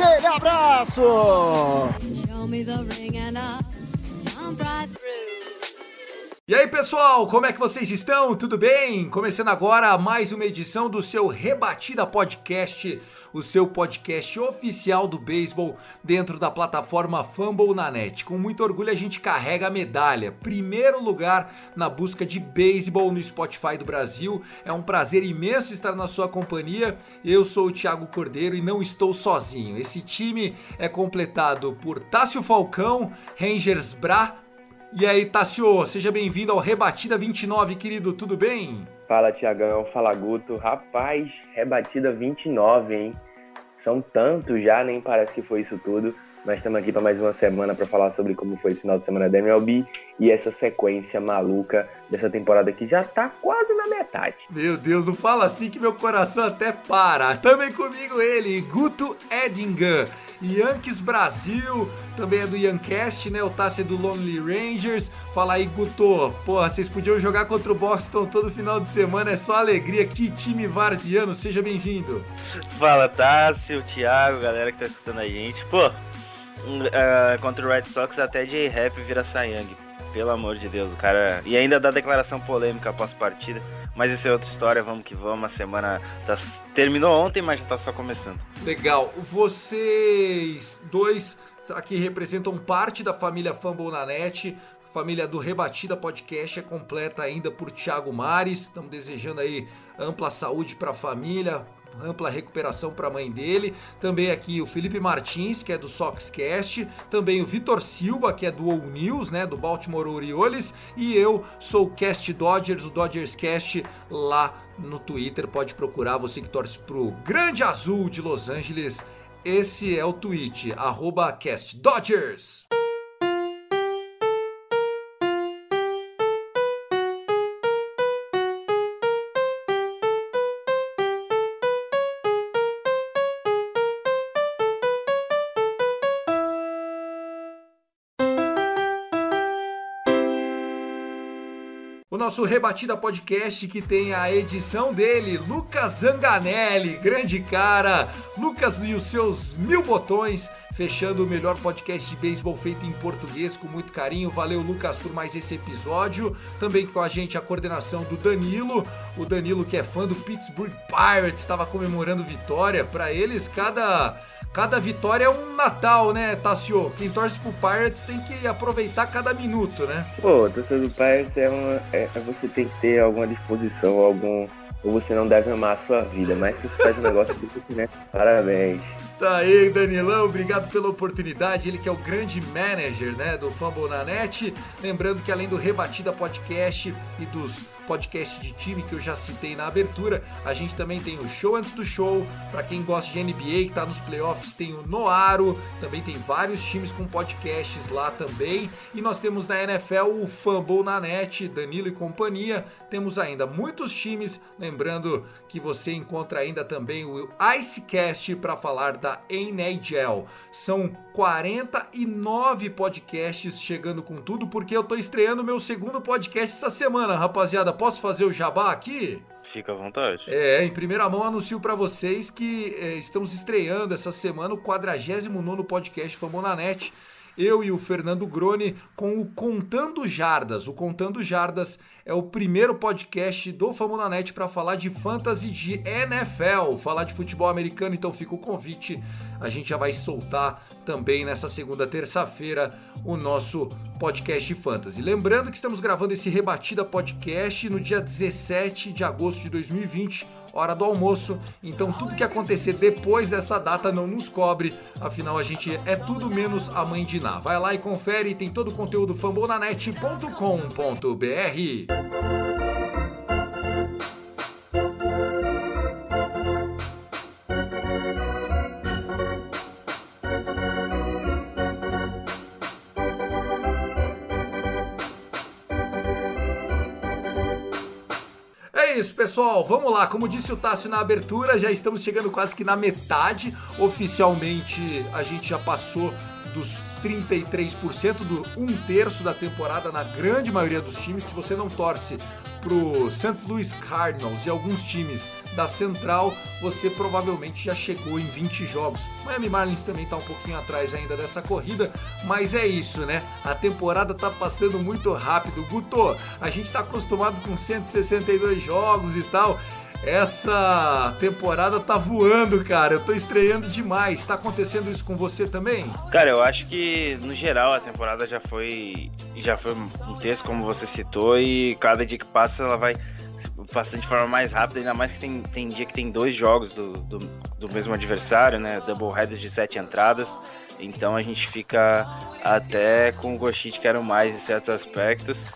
Aquele abraço. E aí pessoal, como é que vocês estão? Tudo bem? Começando agora mais uma edição do seu Rebatida Podcast, o seu podcast oficial do beisebol dentro da plataforma Fumble na net. Com muito orgulho a gente carrega a medalha, primeiro lugar na busca de beisebol no Spotify do Brasil. É um prazer imenso estar na sua companhia. Eu sou o Thiago Cordeiro e não estou sozinho. Esse time é completado por Tássio Falcão, Rangers Bra, e aí, Tassio, seja bem-vindo ao Rebatida 29, querido, tudo bem? Fala, Tiagão. Fala, Guto. Rapaz, rebatida 29, hein? São tantos já, nem parece que foi isso tudo. Mas estamos aqui para mais uma semana para falar sobre como foi esse final de semana da MLB e essa sequência maluca dessa temporada que já tá quase na metade. Meu Deus, não fala assim que meu coração até para. Também comigo ele, Guto Edinger, Yankees Brasil, também é do Yancast, né? O Tassi é do Lonely Rangers. Fala aí, Guto. Porra, vocês podiam jogar contra o Boston todo final de semana, é só alegria. Que time varziano, seja bem-vindo. Fala, Tássio, Thiago, galera que tá escutando a gente. Pô, uh, contra o Red Sox até J-Rap vira Sayang. Pelo amor de Deus, o cara. E ainda dá declaração polêmica após partida. Mas isso é outra história, vamos que vamos. A semana tá... terminou ontem, mas já tá só começando. Legal. Vocês dois aqui representam parte da família Fumble na net. Família do Rebatida Podcast é completa ainda por Thiago Mares. Estamos desejando aí ampla saúde para a família, ampla recuperação para a mãe dele. Também aqui o Felipe Martins, que é do Soxcast. Também o Vitor Silva, que é do All News, né, do Baltimore Orioles. E eu sou o Cast Dodgers, o Dodgers Cast lá no Twitter. Pode procurar, você que torce pro Grande Azul de Los Angeles. Esse é o tweet, arroba Cast nosso Rebatida Podcast que tem a edição dele, Lucas Zanganelli, grande cara. Lucas e os seus mil botões, fechando o melhor podcast de beisebol feito em português com muito carinho. Valeu, Lucas, por mais esse episódio. Também com a gente a coordenação do Danilo. O Danilo, que é fã do Pittsburgh Pirates, estava comemorando vitória. Para eles, cada. Cada vitória é um Natal, né, Tassio? Quem torce pro Pirates tem que aproveitar cada minuto, né? Pô, torcedor do Pirates é, uma, é, é você tem que ter alguma disposição, algum. Ou você não deve amar a sua vida, mas que você faz um negócio desse, né? Parabéns. Tá aí, Danilão, obrigado pela oportunidade. Ele que é o grande manager, né, do Fumble na Net. Lembrando que além do Rebatida Podcast e dos podcasts de time que eu já citei na abertura, a gente também tem o Show Antes do Show. Para quem gosta de NBA, que tá nos playoffs, tem o Noaro. Também tem vários times com podcasts lá também. E nós temos na NFL o Fumble na Net, Danilo e companhia. Temos ainda muitos times. Lembrando que você encontra ainda também o Icecast para falar da NHL. São 49 podcasts chegando com tudo, porque eu tô estreando meu segundo podcast essa semana, rapaziada. Posso fazer o jabá aqui? Fica à vontade. É, em primeira mão anuncio para vocês que é, estamos estreando essa semana o 49 podcast Famonanet. Eu e o Fernando Grone com o Contando Jardas. O Contando Jardas é o primeiro podcast do Famonanet para falar de fantasy de NFL, falar de futebol americano, então fica o convite. A gente já vai soltar também nessa segunda terça-feira o nosso podcast de fantasy. Lembrando que estamos gravando esse Rebatida Podcast no dia 17 de agosto de 2020 hora do almoço. Então tudo que acontecer depois dessa data não nos cobre, afinal a gente é tudo menos a mãe de Ná. Vai lá e confere, tem todo o conteúdo fambonanet.com.br. isso, pessoal. Vamos lá. Como disse o Tássio na abertura, já estamos chegando quase que na metade. Oficialmente, a gente já passou dos 33% do um terço da temporada na grande maioria dos times. Se você não torce pro St. Louis Cardinals e alguns times da Central, você provavelmente já chegou em 20 jogos. Miami Marlins também está um pouquinho atrás ainda dessa corrida, mas é isso, né? A temporada tá passando muito rápido. Guto, a gente está acostumado com 162 jogos e tal. Essa temporada tá voando, cara. Eu tô estreando demais. Tá acontecendo isso com você também? Cara, eu acho que no geral a temporada já foi já foi um texto como você citou e cada dia que passa ela vai passando de forma mais rápida, ainda mais que tem, tem dia que tem dois jogos do, do, do mesmo adversário, né? Double header de sete entradas. Então a gente fica até com gostinho de quero mais em certos aspectos.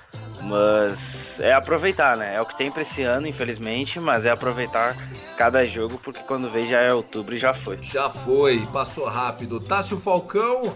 Mas é aproveitar, né? É o que tem pra esse ano, infelizmente, mas é aproveitar cada jogo, porque quando vê já é outubro e já foi. Já foi, passou rápido. Tássio Falcão,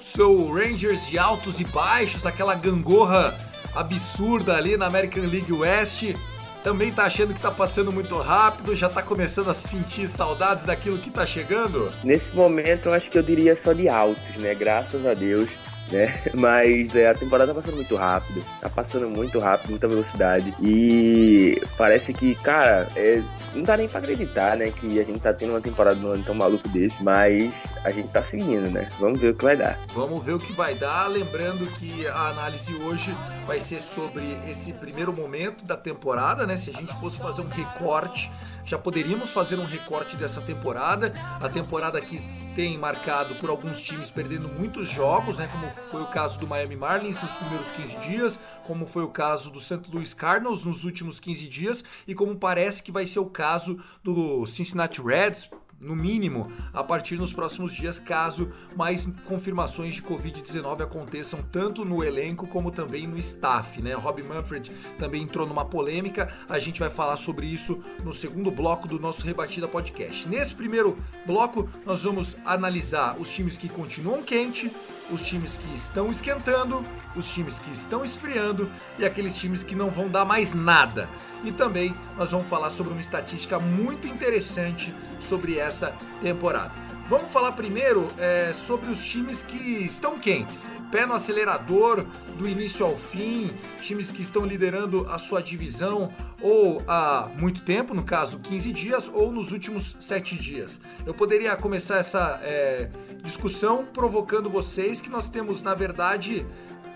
seu Rangers de altos e baixos, aquela gangorra absurda ali na American League West. Também tá achando que tá passando muito rápido, já tá começando a sentir saudades daquilo que tá chegando? Nesse momento, eu acho que eu diria só de altos, né? Graças a Deus né? Mas é, a temporada tá passando muito rápido, tá passando muito rápido, muita velocidade. E parece que, cara, é, não dá nem pra acreditar, né? Que a gente tá tendo uma temporada no ano tão maluco desse, mas a gente tá seguindo, né? Vamos ver o que vai dar. Vamos ver o que vai dar. Lembrando que a análise hoje vai ser sobre esse primeiro momento da temporada, né? Se a gente fosse fazer um recorte, já poderíamos fazer um recorte dessa temporada. A temporada que tem marcado por alguns times perdendo muitos jogos, né? Como foi o caso do Miami Marlins nos primeiros 15 dias, como foi o caso do St. Louis Cardinals nos últimos 15 dias e como parece que vai ser o caso do Cincinnati Reds no mínimo, a partir nos próximos dias, caso mais confirmações de Covid-19 aconteçam tanto no elenco como também no staff, né? Rob Manfred também entrou numa polêmica, a gente vai falar sobre isso no segundo bloco do nosso Rebatida Podcast. Nesse primeiro bloco, nós vamos analisar os times que continuam quente, os times que estão esquentando, os times que estão esfriando e aqueles times que não vão dar mais nada. E também nós vamos falar sobre uma estatística muito interessante sobre essa temporada. Vamos falar primeiro é, sobre os times que estão quentes, pé no acelerador do início ao fim, times que estão liderando a sua divisão ou há muito tempo, no caso 15 dias, ou nos últimos 7 dias. Eu poderia começar essa é, discussão provocando vocês que nós temos, na verdade,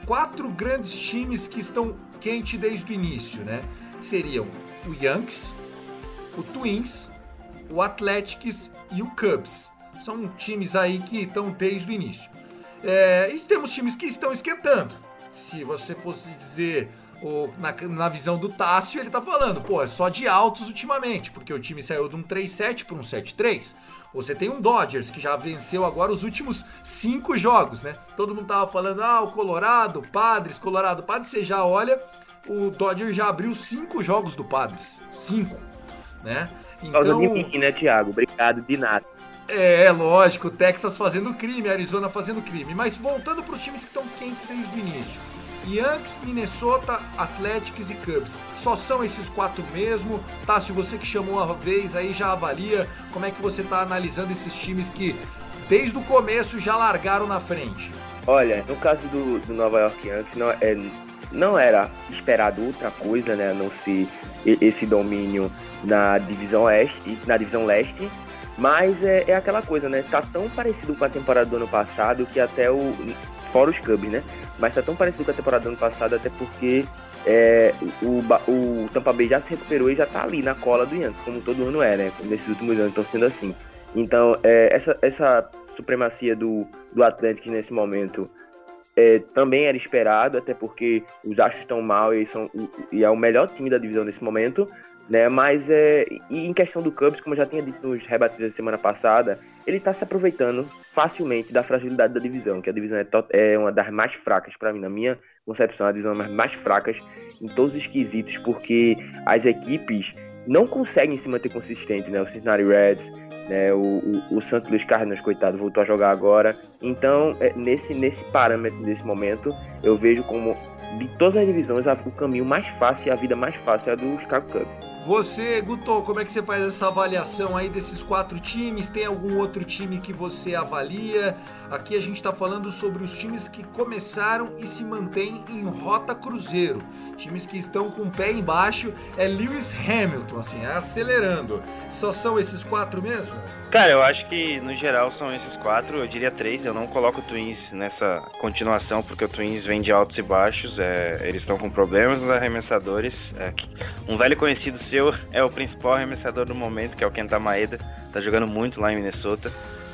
quatro grandes times que estão quente desde o início, né? Que seriam o Yankees, o Twins, o Athletics e o Cubs. São times aí que estão desde o início. É, e temos times que estão esquentando. Se você fosse dizer o, na, na, visão do Tássio, ele tá falando, pô, é só de altos ultimamente, porque o time saiu de um 3-7 para um 7-3. Você tem um Dodgers que já venceu agora os últimos cinco jogos, né? Todo mundo tava falando, ah, o Colorado, Padres, Colorado, Padres, você já olha, o Dodgers já abriu cinco jogos do Padres. Cinco, né? Então, mim, né, Thiago? Obrigado, de nada. É, lógico, Texas fazendo crime, Arizona fazendo crime. Mas voltando para os times que estão quentes desde o início. Yankees, Minnesota, Athletics e Cubs. Só são esses quatro mesmo. Tá, se você que chamou uma vez aí já avalia como é que você tá analisando esses times que desde o começo já largaram na frente. Olha, no caso do, do Nova York Yankees, não, é, não era esperado outra coisa, né? A não ser esse domínio na divisão oeste, na divisão leste. Mas é, é aquela coisa, né? Tá tão parecido com a temporada do ano passado que até o. Fora os Cubs, né? Mas tá tão parecido com a temporada do ano passado, até porque é, o, o Tampa Bay já se recuperou e já tá ali na cola do Yankees, como todo ano é, né? Nesses últimos anos estão sendo assim. Então, é, essa, essa supremacia do, do Atlético nesse momento é, também era esperado, até porque os Astros estão mal e, são, e é o melhor time da divisão nesse momento, né? Mas é, e em questão do Cubs, como eu já tinha dito nos rebatidos da semana passada, ele está se aproveitando facilmente da fragilidade da divisão, que a divisão é, é uma das mais fracas para mim, na minha concepção, a divisão é mais fracas em todos os quesitos, porque as equipes não conseguem se manter consistentes, né? O Cincinnati Reds, né? O, o, o Santos Luiz Cardinals, coitado, voltou a jogar agora. Então, é, nesse, nesse parâmetro, nesse momento, eu vejo como de todas as divisões o caminho mais fácil e a vida mais fácil é a do Chicago Cubs. Você, Guto, como é que você faz essa avaliação aí desses quatro times? Tem algum outro time que você avalia? Aqui a gente está falando sobre os times que começaram e se mantêm em rota cruzeiro. Times que estão com o pé embaixo é Lewis Hamilton, assim, acelerando. Só são esses quatro mesmo? Cara, eu acho que no geral são esses quatro, eu diria três. Eu não coloco o Twins nessa continuação, porque o Twins vem de altos e baixos. É, eles estão com problemas nos arremessadores. É, um velho conhecido seu é o principal arremessador do momento, que é o Kenta Maeda. Tá jogando muito lá em Minnesota.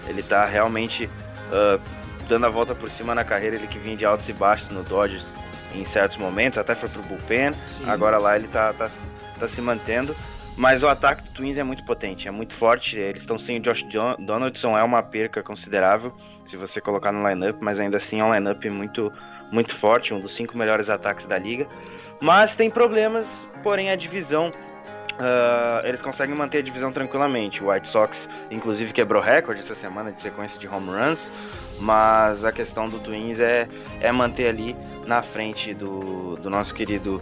Ele tá realmente uh, dando a volta por cima na carreira. Ele que vinha de altos e baixos no Dodgers em certos momentos, até foi pro bullpen. Sim. Agora lá ele tá, tá, tá se mantendo. Mas o ataque do Twins é muito potente, é muito forte. Eles estão sem o Josh Donaldson, é uma perca considerável se você colocar no lineup, mas ainda assim é um lineup muito, muito forte, um dos cinco melhores ataques da liga. Mas tem problemas, porém a divisão Uh, eles conseguem manter a divisão tranquilamente. O White Sox, inclusive, quebrou recorde essa semana de sequência de home runs, mas a questão do Twins é, é manter ali na frente do, do nosso querido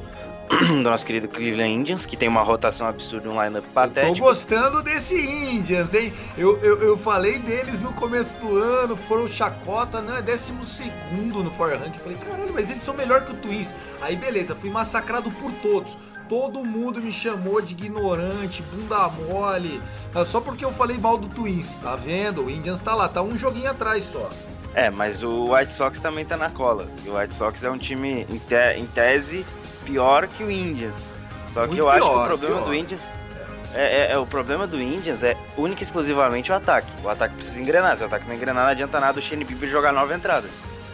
do nosso querido Cleveland Indians, que tem uma rotação absurda, um lineup patético. Eu tô gostando desse Indians, hein? Eu, eu, eu falei deles no começo do ano, foram chacota, né? Décimo segundo no Power Rank. Falei, caralho, mas eles são melhor que o Twins. Aí beleza, fui massacrado por todos. Todo mundo me chamou de ignorante, bunda mole, ah, só porque eu falei mal do Twins. Tá vendo? O Indians tá lá, tá um joguinho atrás só. É, mas o White Sox também tá na cola. E o White Sox é um time, em, te em tese, pior que o Indians. Só Muito que eu pior, acho que o problema pior. do Indians. É, é, é, o problema do Indians é única e exclusivamente o ataque. O ataque precisa engrenar. Se o ataque não engrenar, não adianta nada o Shane Bieber jogar nove entradas.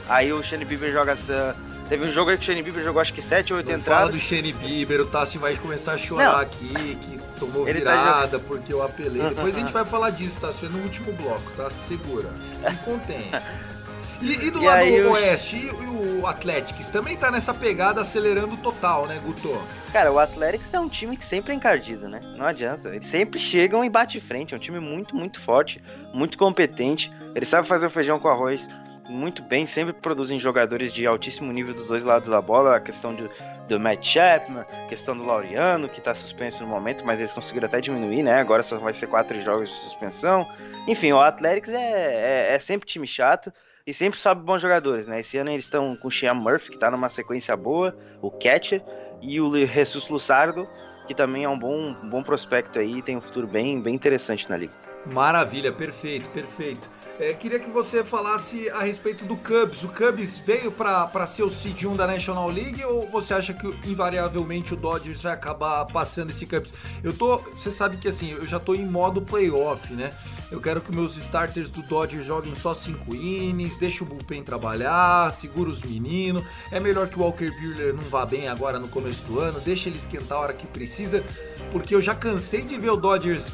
Aí o Shane Bieber joga essa. Teve um jogo aí que o Shane Bieber jogou acho que 7 ou 8 entradas. Fala do Shane Bieber, o Tassi vai começar a chorar não. aqui, que tomou Ele tá virada tá porque eu apelei. Depois a gente vai falar disso, Tassi, no último bloco, tá? Segura. Se contém. E, e do e lado aí, oeste, e o Athletics também tá nessa pegada acelerando total, né, Guto? Cara, o Athletics é um time que sempre é encardido, né? Não adianta. Eles sempre chegam e bate frente. É um time muito, muito forte, muito competente. Ele sabe fazer o feijão com arroz muito bem, sempre produzem jogadores de altíssimo nível dos dois lados da bola. A questão de, do Matt Chapman, a questão do Laureano, que está suspenso no momento, mas eles conseguiram até diminuir, né? Agora só vai ser quatro jogos de suspensão. Enfim, o Athletics é, é, é sempre time chato e sempre sobe bons jogadores, né? Esse ano eles estão com o Sean Murphy, que tá numa sequência boa, o Catcher, e o Jesus Lussardo, que também é um bom, um bom prospecto aí, tem um futuro bem, bem interessante na liga. Maravilha, perfeito, perfeito. É, queria que você falasse a respeito do Cubs. O Cubs veio para ser o seed 1 da National League ou você acha que invariavelmente o Dodgers vai acabar passando esse Cubs? Eu tô, você sabe que assim, eu já tô em modo playoff, né? Eu quero que meus starters do Dodgers joguem só 5 innings, deixa o bullpen trabalhar, segura os meninos. É melhor que o Walker Buehler não vá bem agora no começo do ano, deixa ele esquentar a hora que precisa, porque eu já cansei de ver o Dodgers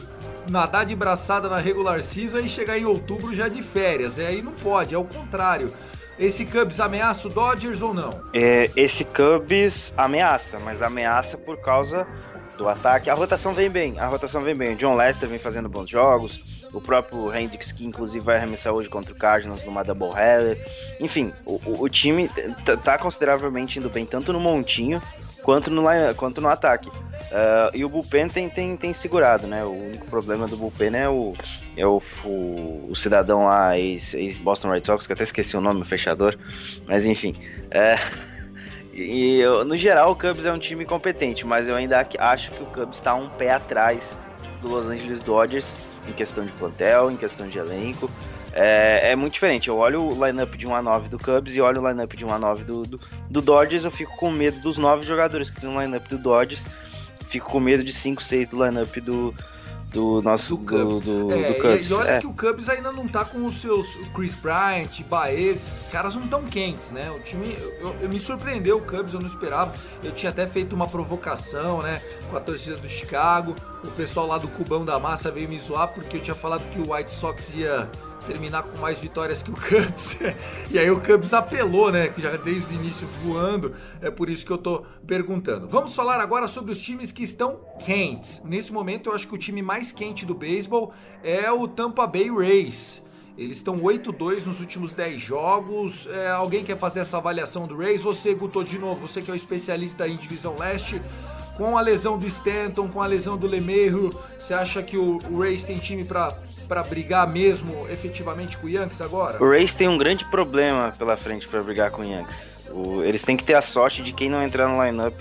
nadar de braçada na regular season e chegar em outubro já de férias. É aí não pode, é o contrário. Esse Cubs ameaça o Dodgers ou não? É, esse Cubs ameaça, mas ameaça por causa do ataque. A rotação vem bem, a rotação vem bem. O John Lester vem fazendo bons jogos, o próprio Hendricks, que inclusive vai arremessar hoje contra o Cardinals numa doubleheader. Enfim, o, o time tá consideravelmente indo bem, tanto no montinho quanto no, quanto no ataque. Uh, e o Bullpen tem, tem, tem segurado, né? O único problema do Bullpen é o, é o, o, o cidadão lá, ex-Boston Red Sox, que até esqueci o nome, o fechador. Mas enfim. É... E eu, no geral, o Cubs é um time competente, mas eu ainda acho que o Cubs está um pé atrás do Los Angeles Dodgers em questão de plantel, em questão de elenco. É, é, muito diferente. Eu olho o lineup de 1 a 9 do Cubs e olho o lineup de 1 a 9 do, do, do Dodgers, eu fico com medo dos nove jogadores que tem no lineup do Dodgers. Fico com medo de 5, 6 do lineup do, do nosso do Cubs. Do, do, é, do Cubs. E, olha é. que o Cubs ainda não tá com os seus Chris Bryant, Baez, esses caras não tão quentes, né? O time eu, eu, me surpreendeu o Cubs, eu não esperava. Eu tinha até feito uma provocação, né, com a torcida do Chicago. O pessoal lá do Cubão da Massa veio me zoar porque eu tinha falado que o White Sox ia terminar com mais vitórias que o Cubs. e aí o Cubs apelou, né? Que já desde o início voando. É por isso que eu tô perguntando. Vamos falar agora sobre os times que estão quentes. Nesse momento, eu acho que o time mais quente do beisebol é o Tampa Bay Rays. Eles estão 8-2 nos últimos 10 jogos. É, alguém quer fazer essa avaliação do Rays? Você, Guto, de novo, você que é o especialista em Divisão Leste. Com a lesão do Stanton, com a lesão do LeMahieu, você acha que o, o Rays tem time para para brigar mesmo efetivamente com o Yankees agora? O Rays tem um grande problema pela frente para brigar com o Yankees. O, eles têm que ter a sorte de quem não entrar no lineup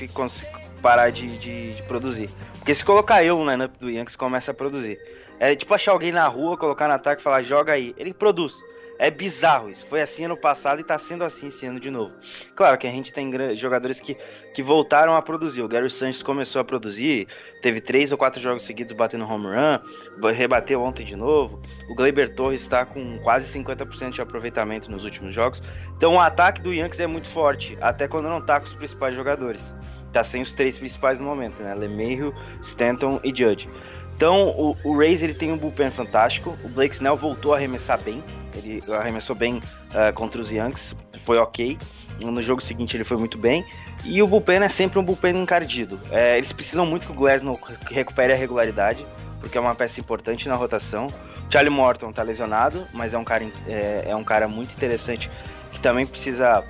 parar de, de, de, produzir. Porque se colocar eu no lineup do Yankees, começa a produzir. É tipo achar alguém na rua, colocar no ataque e falar, joga aí. Ele produz. É bizarro isso. Foi assim ano passado e tá sendo assim esse ano de novo. Claro que a gente tem jogadores que, que voltaram a produzir. O Gary Sanchez começou a produzir, teve três ou quatro jogos seguidos batendo home run, rebateu ontem de novo. O Gleyber Torres está com quase 50% de aproveitamento nos últimos jogos. Então o ataque do Yankees é muito forte, até quando não tá com os principais jogadores. Tá sem os três principais no momento, né? LeMahieu, Stanton e Judge. Então, o, o Rays ele tem um bullpen fantástico. O Blake Snell voltou a arremessar bem. Ele arremessou bem uh, contra os Yankees, foi ok. No jogo seguinte ele foi muito bem. E o bullpen é sempre um bullpen encardido. É, eles precisam muito que o Glasnow recupere a regularidade, porque é uma peça importante na rotação. Charlie Morton tá lesionado, mas é um cara, é, é um cara muito interessante que também precisa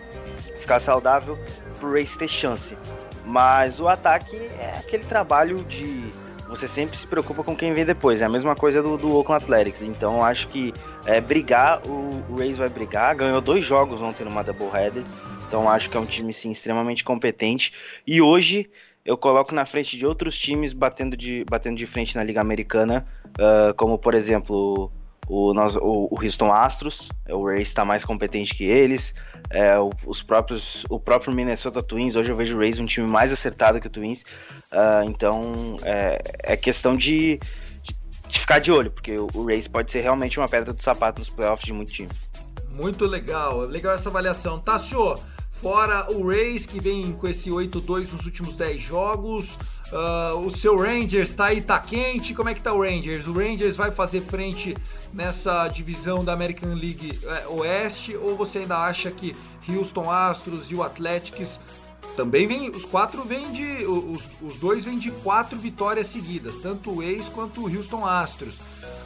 ficar saudável pro Rays ter chance. Mas o ataque é aquele trabalho de você sempre se preocupa com quem vem depois. É a mesma coisa do, do Oakland Athletics. Então acho que é, brigar, o, o Rays vai brigar. Ganhou dois jogos ontem numa doubleheader. Então acho que é um time sim extremamente competente. E hoje eu coloco na frente de outros times batendo de, batendo de frente na Liga Americana, uh, como por exemplo o, o, o Houston Astros, o Rays está mais competente que eles. É, os próprios, o próprio Minnesota Twins, hoje eu vejo o Rays um time mais acertado que o Twins. Uh, então é, é questão de, de, ficar de olho, porque o, o Rays pode ser realmente uma pedra do sapato nos playoffs de muito time. Muito legal, legal essa avaliação. Tassio, fora o Rays que vem com esse 8-2 nos últimos 10 jogos. Uh, o seu Rangers tá aí, tá quente. Como é que tá o Rangers? O Rangers vai fazer frente nessa divisão da American League é, Oeste ou você ainda acha que Houston Astros e o Athletics também vem, os quatro vêm de, os, os dois vêm de quatro vitórias seguidas, tanto o Ace quanto o Houston Astros.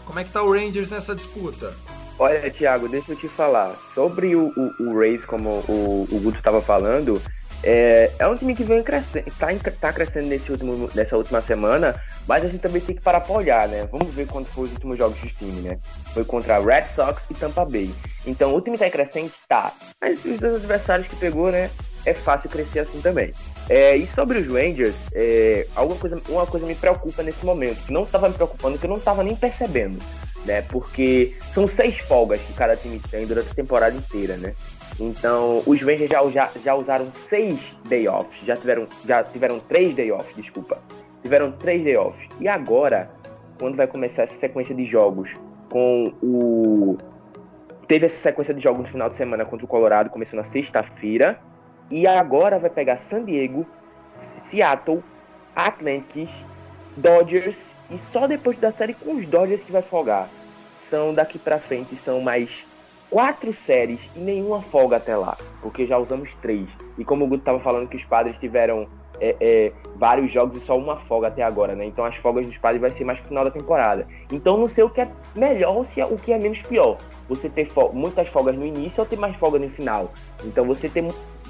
Como é que tá o Rangers nessa disputa? Olha, Thiago, deixa eu te falar. Sobre o, o, o Race, como o, o Guto estava falando, é, é um time que vem crescendo, tá, tá crescendo nesse último, nessa última semana, mas a gente também tem que parar pra olhar, né? Vamos ver quando foi os últimos jogos do time, né? Foi contra Red Sox e Tampa Bay. Então o time tá crescente? Tá. Mas os dois adversários que pegou, né? É fácil crescer assim também. É, e sobre os Rangers, é, alguma coisa, uma coisa me preocupa nesse momento, que não estava me preocupando, que eu não estava nem percebendo, né? Porque são seis folgas que cada time tem durante a temporada inteira, né? Então, os Rangers já, já, já usaram seis day offs, já tiveram, já tiveram três day offs, desculpa. Tiveram três day offs. E agora, quando vai começar essa sequência de jogos com o. Teve essa sequência de jogos no final de semana contra o Colorado, começou na sexta-feira. E agora vai pegar San Diego, Seattle, Atlantis, Dodgers. E só depois da série com os Dodgers que vai folgar. São daqui pra frente, são mais quatro séries e nenhuma folga até lá, porque já usamos três. E como o Guto estava falando que os padres tiveram é, é, vários jogos e só uma folga até agora, né? Então as folgas dos padres vai ser mais pro final da temporada. Então não sei o que é melhor ou se é o que é menos pior. Você ter muitas folgas no início ou ter mais folga no final. Então você ter,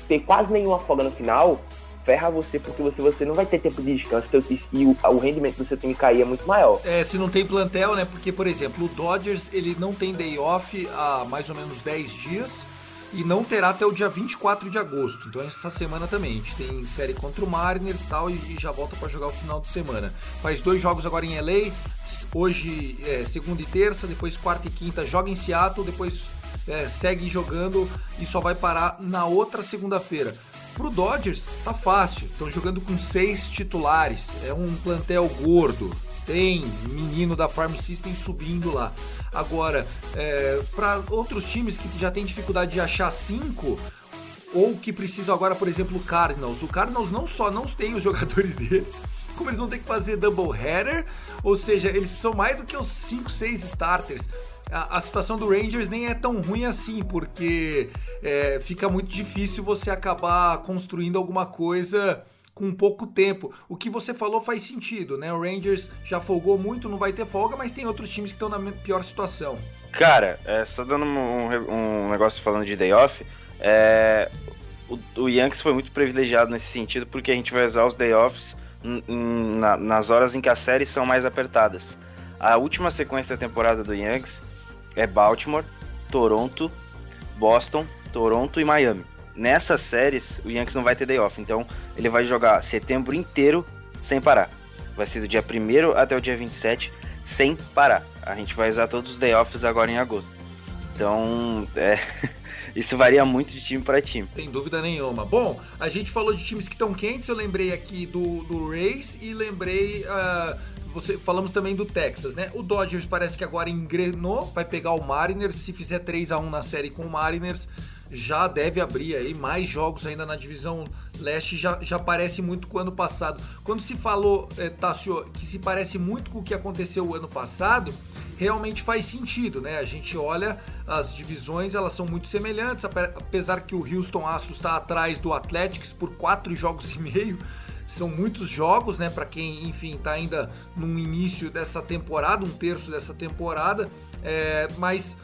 ter quase nenhuma folga no final ferra você porque você, você não vai ter tempo de descanso e o, o rendimento do seu time cair é muito maior. É, se não tem plantel, né? Porque, por exemplo, o Dodgers ele não tem day off há mais ou menos 10 dias e não terá até o dia 24 de agosto. Então essa semana também a gente tem série contra o Mariners e tal e já volta para jogar o final de semana. Faz dois jogos agora em LA, hoje é, segunda e terça, depois quarta e quinta joga em Seattle, depois é, segue jogando e só vai parar na outra segunda-feira. Pro Dodgers tá fácil, estão jogando com seis titulares, é um plantel gordo, tem menino da Farm System subindo lá. Agora, é, para outros times que já tem dificuldade de achar cinco, ou que precisam agora, por exemplo, o Cardinals. O Cardinals não só não tem os jogadores deles, como eles vão ter que fazer double header, ou seja, eles precisam mais do que os 5, 6 starters a, situação do Rangers nem é tão ruim assim, porque é, fica muito difícil você acabar construindo alguma coisa com pouco tempo. O que você falou faz sentido, né? O Rangers já folgou muito, não vai ter folga, mas tem outros times que estão na pior situação. Cara, é, só dando um, um negócio falando de day off, é, o, o Yankees foi muito privilegiado nesse sentido, porque a gente vai usar os day offs na- nas horas em que as séries são mais apertadas. A última sequência da temporada do Yankees é Baltimore, Toronto, Boston, Toronto e Miami. Nessas séries, o Yankees não vai ter day off, então ele vai jogar setembro inteiro sem parar. Vai ser do dia 1 até o dia 27, sem parar. A gente vai usar todos os day offs agora em agosto. Então, é, isso varia muito de time para time. Sem dúvida nenhuma. Bom, a gente falou de times que estão quentes, eu lembrei aqui do, do Rays e lembrei. ah, você, falamos também do Texas, né? O Dodgers parece que agora engrenou, vai pegar o Mariners. Se fizer 3 a 1 na série com o Mariners, já deve abrir aí mais jogos ainda na divisão leste. Já, já parece muito com o ano passado. Quando se falou, eh, Tássio, que se parece muito com o que aconteceu o ano passado, realmente faz sentido, né? A gente olha as divisões, elas são muito semelhantes, ape- apesar que o Houston Astros está atrás do Athletics por quatro jogos e meio. São muitos jogos, né? Para quem, enfim, tá ainda no início dessa temporada, um terço dessa temporada. É, mas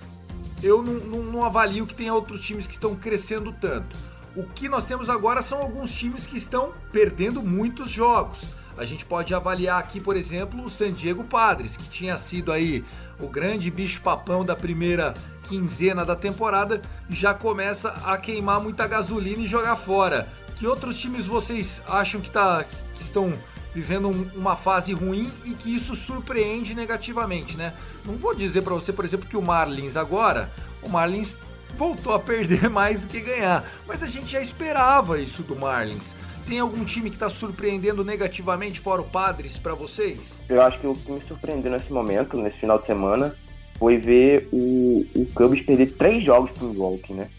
eu não, não- não avalio que tenha outros times que estão crescendo tanto. O que nós temos agora são alguns times que estão perdendo muitos jogos. A gente pode avaliar aqui, por exemplo, o San Diego Padres, que tinha sido aí o grande bicho papão da primeira quinzena da temporada, já começa a queimar muita gasolina e jogar fora. Que outros times vocês acham que, tá, que estão vivendo um- uma fase ruim e que isso surpreende negativamente, né? Não vou dizer pra você, por exemplo, que o Marlins agora, o Marlins voltou a perder mais do que ganhar, mas a gente já esperava isso do Marlins. Tem algum time que tá surpreendendo negativamente fora o Padres pra vocês? Eu acho que o que me surpreendeu nesse momento, nesse final de semana, foi ver o, o Cubs perder três jogos pro Milwaukee, né?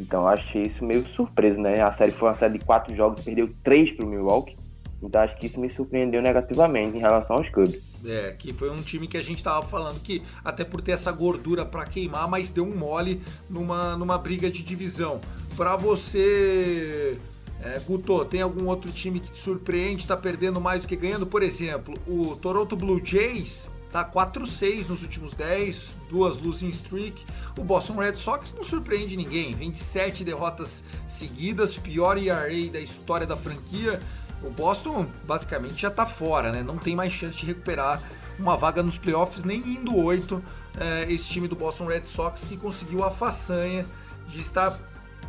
Então eu achei isso meio surpreso, né? A série foi uma série de quatro jogos, perdeu três pro Milwaukee. Então acho que isso me surpreendeu negativamente em relação aos Cubs. É, que foi um time que a gente tava falando que, até por ter essa gordura pra queimar, mas deu um mole numa, numa briga de divisão. Pra você, é, Guto, tem algum outro time que te surpreende, tá perdendo mais do que ganhando? Por exemplo, o Toronto Blue Jays tá 4-6 nos últimos 10, duas losing streak. O Boston Red Sox não surpreende ninguém, vem de 7 derrotas seguidas, pior ERA da história da franquia. O Boston basicamente já tá fora, né? Não tem mais chance de recuperar uma vaga nos playoffs, nem indo 8. É, esse time do Boston Red Sox que conseguiu a façanha de estar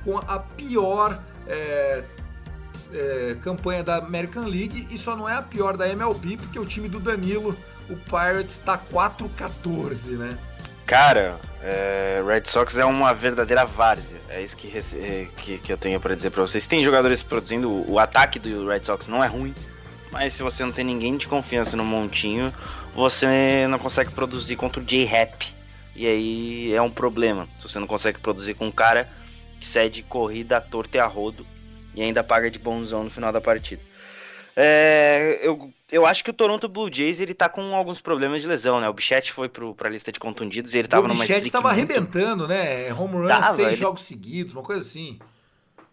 com a pior é, é, campanha da American League e só não é a pior da MLB porque o time do Danilo, o Pirates, tá 4-14, né? Cara, é, Red Sox é uma verdadeira várzea. É isso que, é, que, que eu tenho pra dizer pra vocês. Tem jogadores produzindo, o, ataque do Red Sox não é ruim, mas se você não tem ninguém de confiança no montinho, você não consegue produzir contra o J-Rap. E aí é um problema. Se você não consegue produzir com um cara que cede corrida a torto e a rodo e ainda paga de bonzão no final da partida. É, eu, eu acho que o Toronto Blue Jays ele tá com alguns problemas de lesão, né? O Bichette foi pro, pra lista de contundidos e ele tava o numa Bichette streak tava muito- arrebentando, né? Home run, Tava, seis ele- jogos seguidos, uma coisa assim.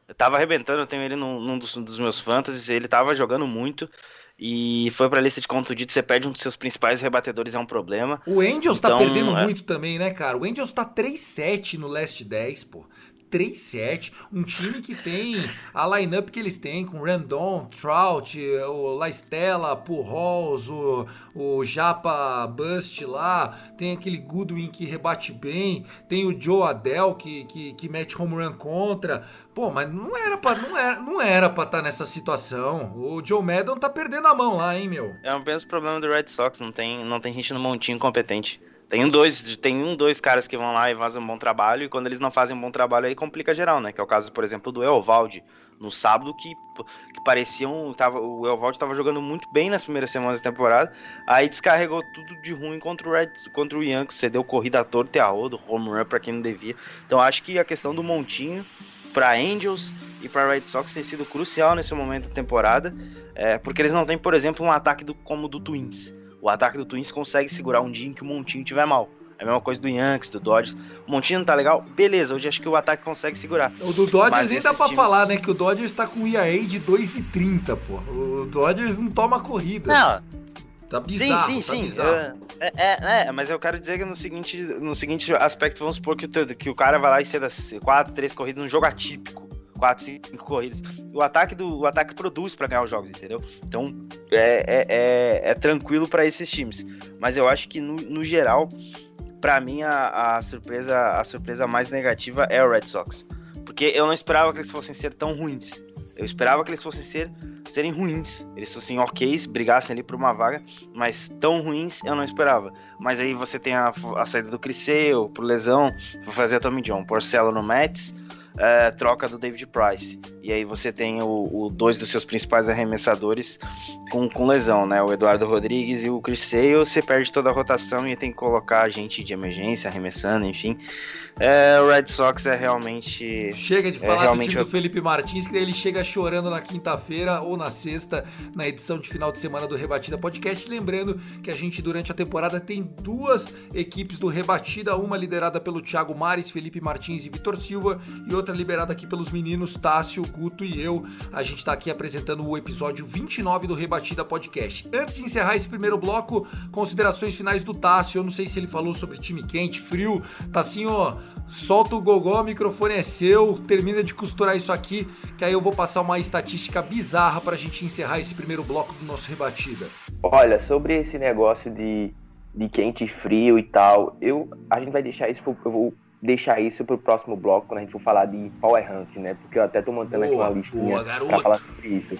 Eu tava arrebentando, eu tenho ele num, num dos, dos meus fantasies, ele tava jogando muito e foi pra lista de contundidos, você perde um dos seus principais rebatedores, é um problema. O Angels tá Então, perdendo é. muito também, né, cara? O Angels tá 3-7 no Last 10, pô. 3-7. Um time que tem a lineup que eles têm com Randon, Trout, o La Stella, Pujols, o, o Japa Bust lá. Tem aquele Goodwin que rebate bem. Tem o Joe Adell que, que, que mete home run contra. Pô, mas não era pra não era, não era estar nessa situação. O Joe Maddon tá perdendo a mão lá, hein, meu? É o mesmo problema do Red Sox, não tem, não tem gente no montinho competente. Tem dois, tem um, dois caras que vão lá e fazem um bom trabalho, e quando eles não fazem um bom trabalho aí complica geral, né? Que é o caso, por exemplo, do Elvalde no sábado, que, que pareciam. Tava, o Elvalde tava jogando muito bem nas primeiras semanas da temporada, aí descarregou tudo de ruim contra o, Red, contra o Yankees, cedeu corrida a torta e a rodo, home run pra quem não devia. Então acho que a questão do montinho para Angels e para Red Sox tem sido crucial nesse momento da temporada, é, porque eles não têm, por exemplo, um ataque do, como o do Twins. O ataque do Twins consegue segurar um dia em que o Montinho tiver mal. É a mesma coisa do Yankees, do Dodgers. O Montinho não tá legal? Beleza, hoje acho que o ataque consegue segurar. O do Dodgers nem dá pra times- falar, né? Que o Dodgers tá com ERA de 2,30, pô. O Dodgers não toma corrida. Não, Tá bizarro, sim, sim, tá sim. bizarro. É, é, é, mas eu quero dizer que no seguinte, no seguinte aspecto, vamos supor que o, que o cara vai lá e ceda 4, 3 corridas num jogo atípico. 4, 5 corridas. O ataque do o ataque produz para ganhar os jogos, entendeu? Então é, é, é, é tranquilo para esses times. Mas eu acho que no, no geral, para mim a, a, surpresa a surpresa mais negativa é o Red Sox, porque eu não esperava que eles fossem ser tão ruins. Eu esperava que eles fossem ser serem ruins. Eles fossem ok, brigassem ali por uma vaga, mas tão ruins eu não esperava. Mas aí você tem a, a saída do Criseu, por lesão, vou fazer a Tommy John, Porcelo no Mets, é, troca do David Price. E aí você tem o, o, dois dos seus principais arremessadores com, com lesão, né? O Eduardo Rodrigues e o Chris Sale. Você perde toda a rotação e tem que colocar gente de emergência arremessando, enfim. É, o Red Sox é realmente. Chega de é falar realmente... do time do Felipe Martins, que daí ele chega chorando na quinta-feira ou na sexta, na edição de final de semana do Rebatida Podcast. Lembrando que a gente, durante a temporada, tem duas equipes do Rebatida, uma liderada pelo Thiago Mares, Felipe Martins e Vitor Silva, e outra liberada aqui pelos meninos Tássio, Guto e eu. A gente está aqui apresentando o episódio 29 do Rebatida Podcast. Antes de encerrar esse primeiro bloco, considerações finais do Tássio. Eu não sei se ele falou sobre time quente, frio. Ó Solta o gogó, o microfone é seu, termina de costurar isso aqui, que aí eu vou passar uma estatística bizarra pra gente encerrar esse primeiro bloco do nosso rebatida. Olha, sobre esse negócio de, de quente e frio e tal, eu a gente vai deixar isso pro, eu vou deixar isso pro próximo bloco, quando a gente for falar de Power Rank, né? Porque eu até tô montando boa, aqui uma listinha boa, pra falar sobre isso.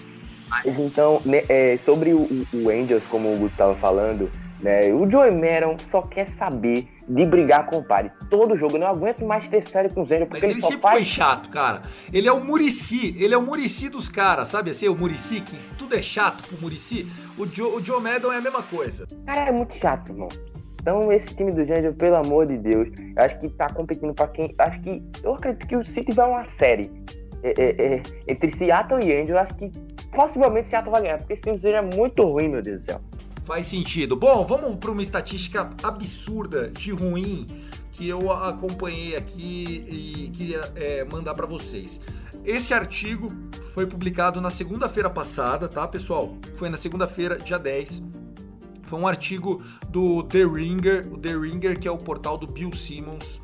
Mas então, né, é, sobre o, o Angels, como o Guto tava falando, né? O Joey Meron só quer saber de brigar com o Pare. Todo jogo, eu não aguento mais ter série com os Angels. Mas ele, ele sempre faz... foi chato, cara. Ele é o Murici, ele é o Murici dos caras, sabe assim? O Murici, que tudo é chato pro Murici. O Joe, o Joe Madden é a mesma coisa. Cara, é muito chato, irmão. Então, esse time do Angels, pelo amor de Deus, eu acho que tá competindo pra quem. Acho que. Eu acredito que se tiver uma série é, é, é, entre Seattle e Angels, acho que possivelmente Seattle vai ganhar, porque esse time seja muito ruim, meu Deus do céu. Faz sentido. Bom, vamos para uma estatística absurda de ruim que eu acompanhei aqui e queria é, mandar para vocês. Esse artigo foi publicado na segunda-feira passada, tá, pessoal? Foi na segunda-feira, dia 10. Foi um artigo do The Ringer, o The Ringer que é o portal do Bill Simmons.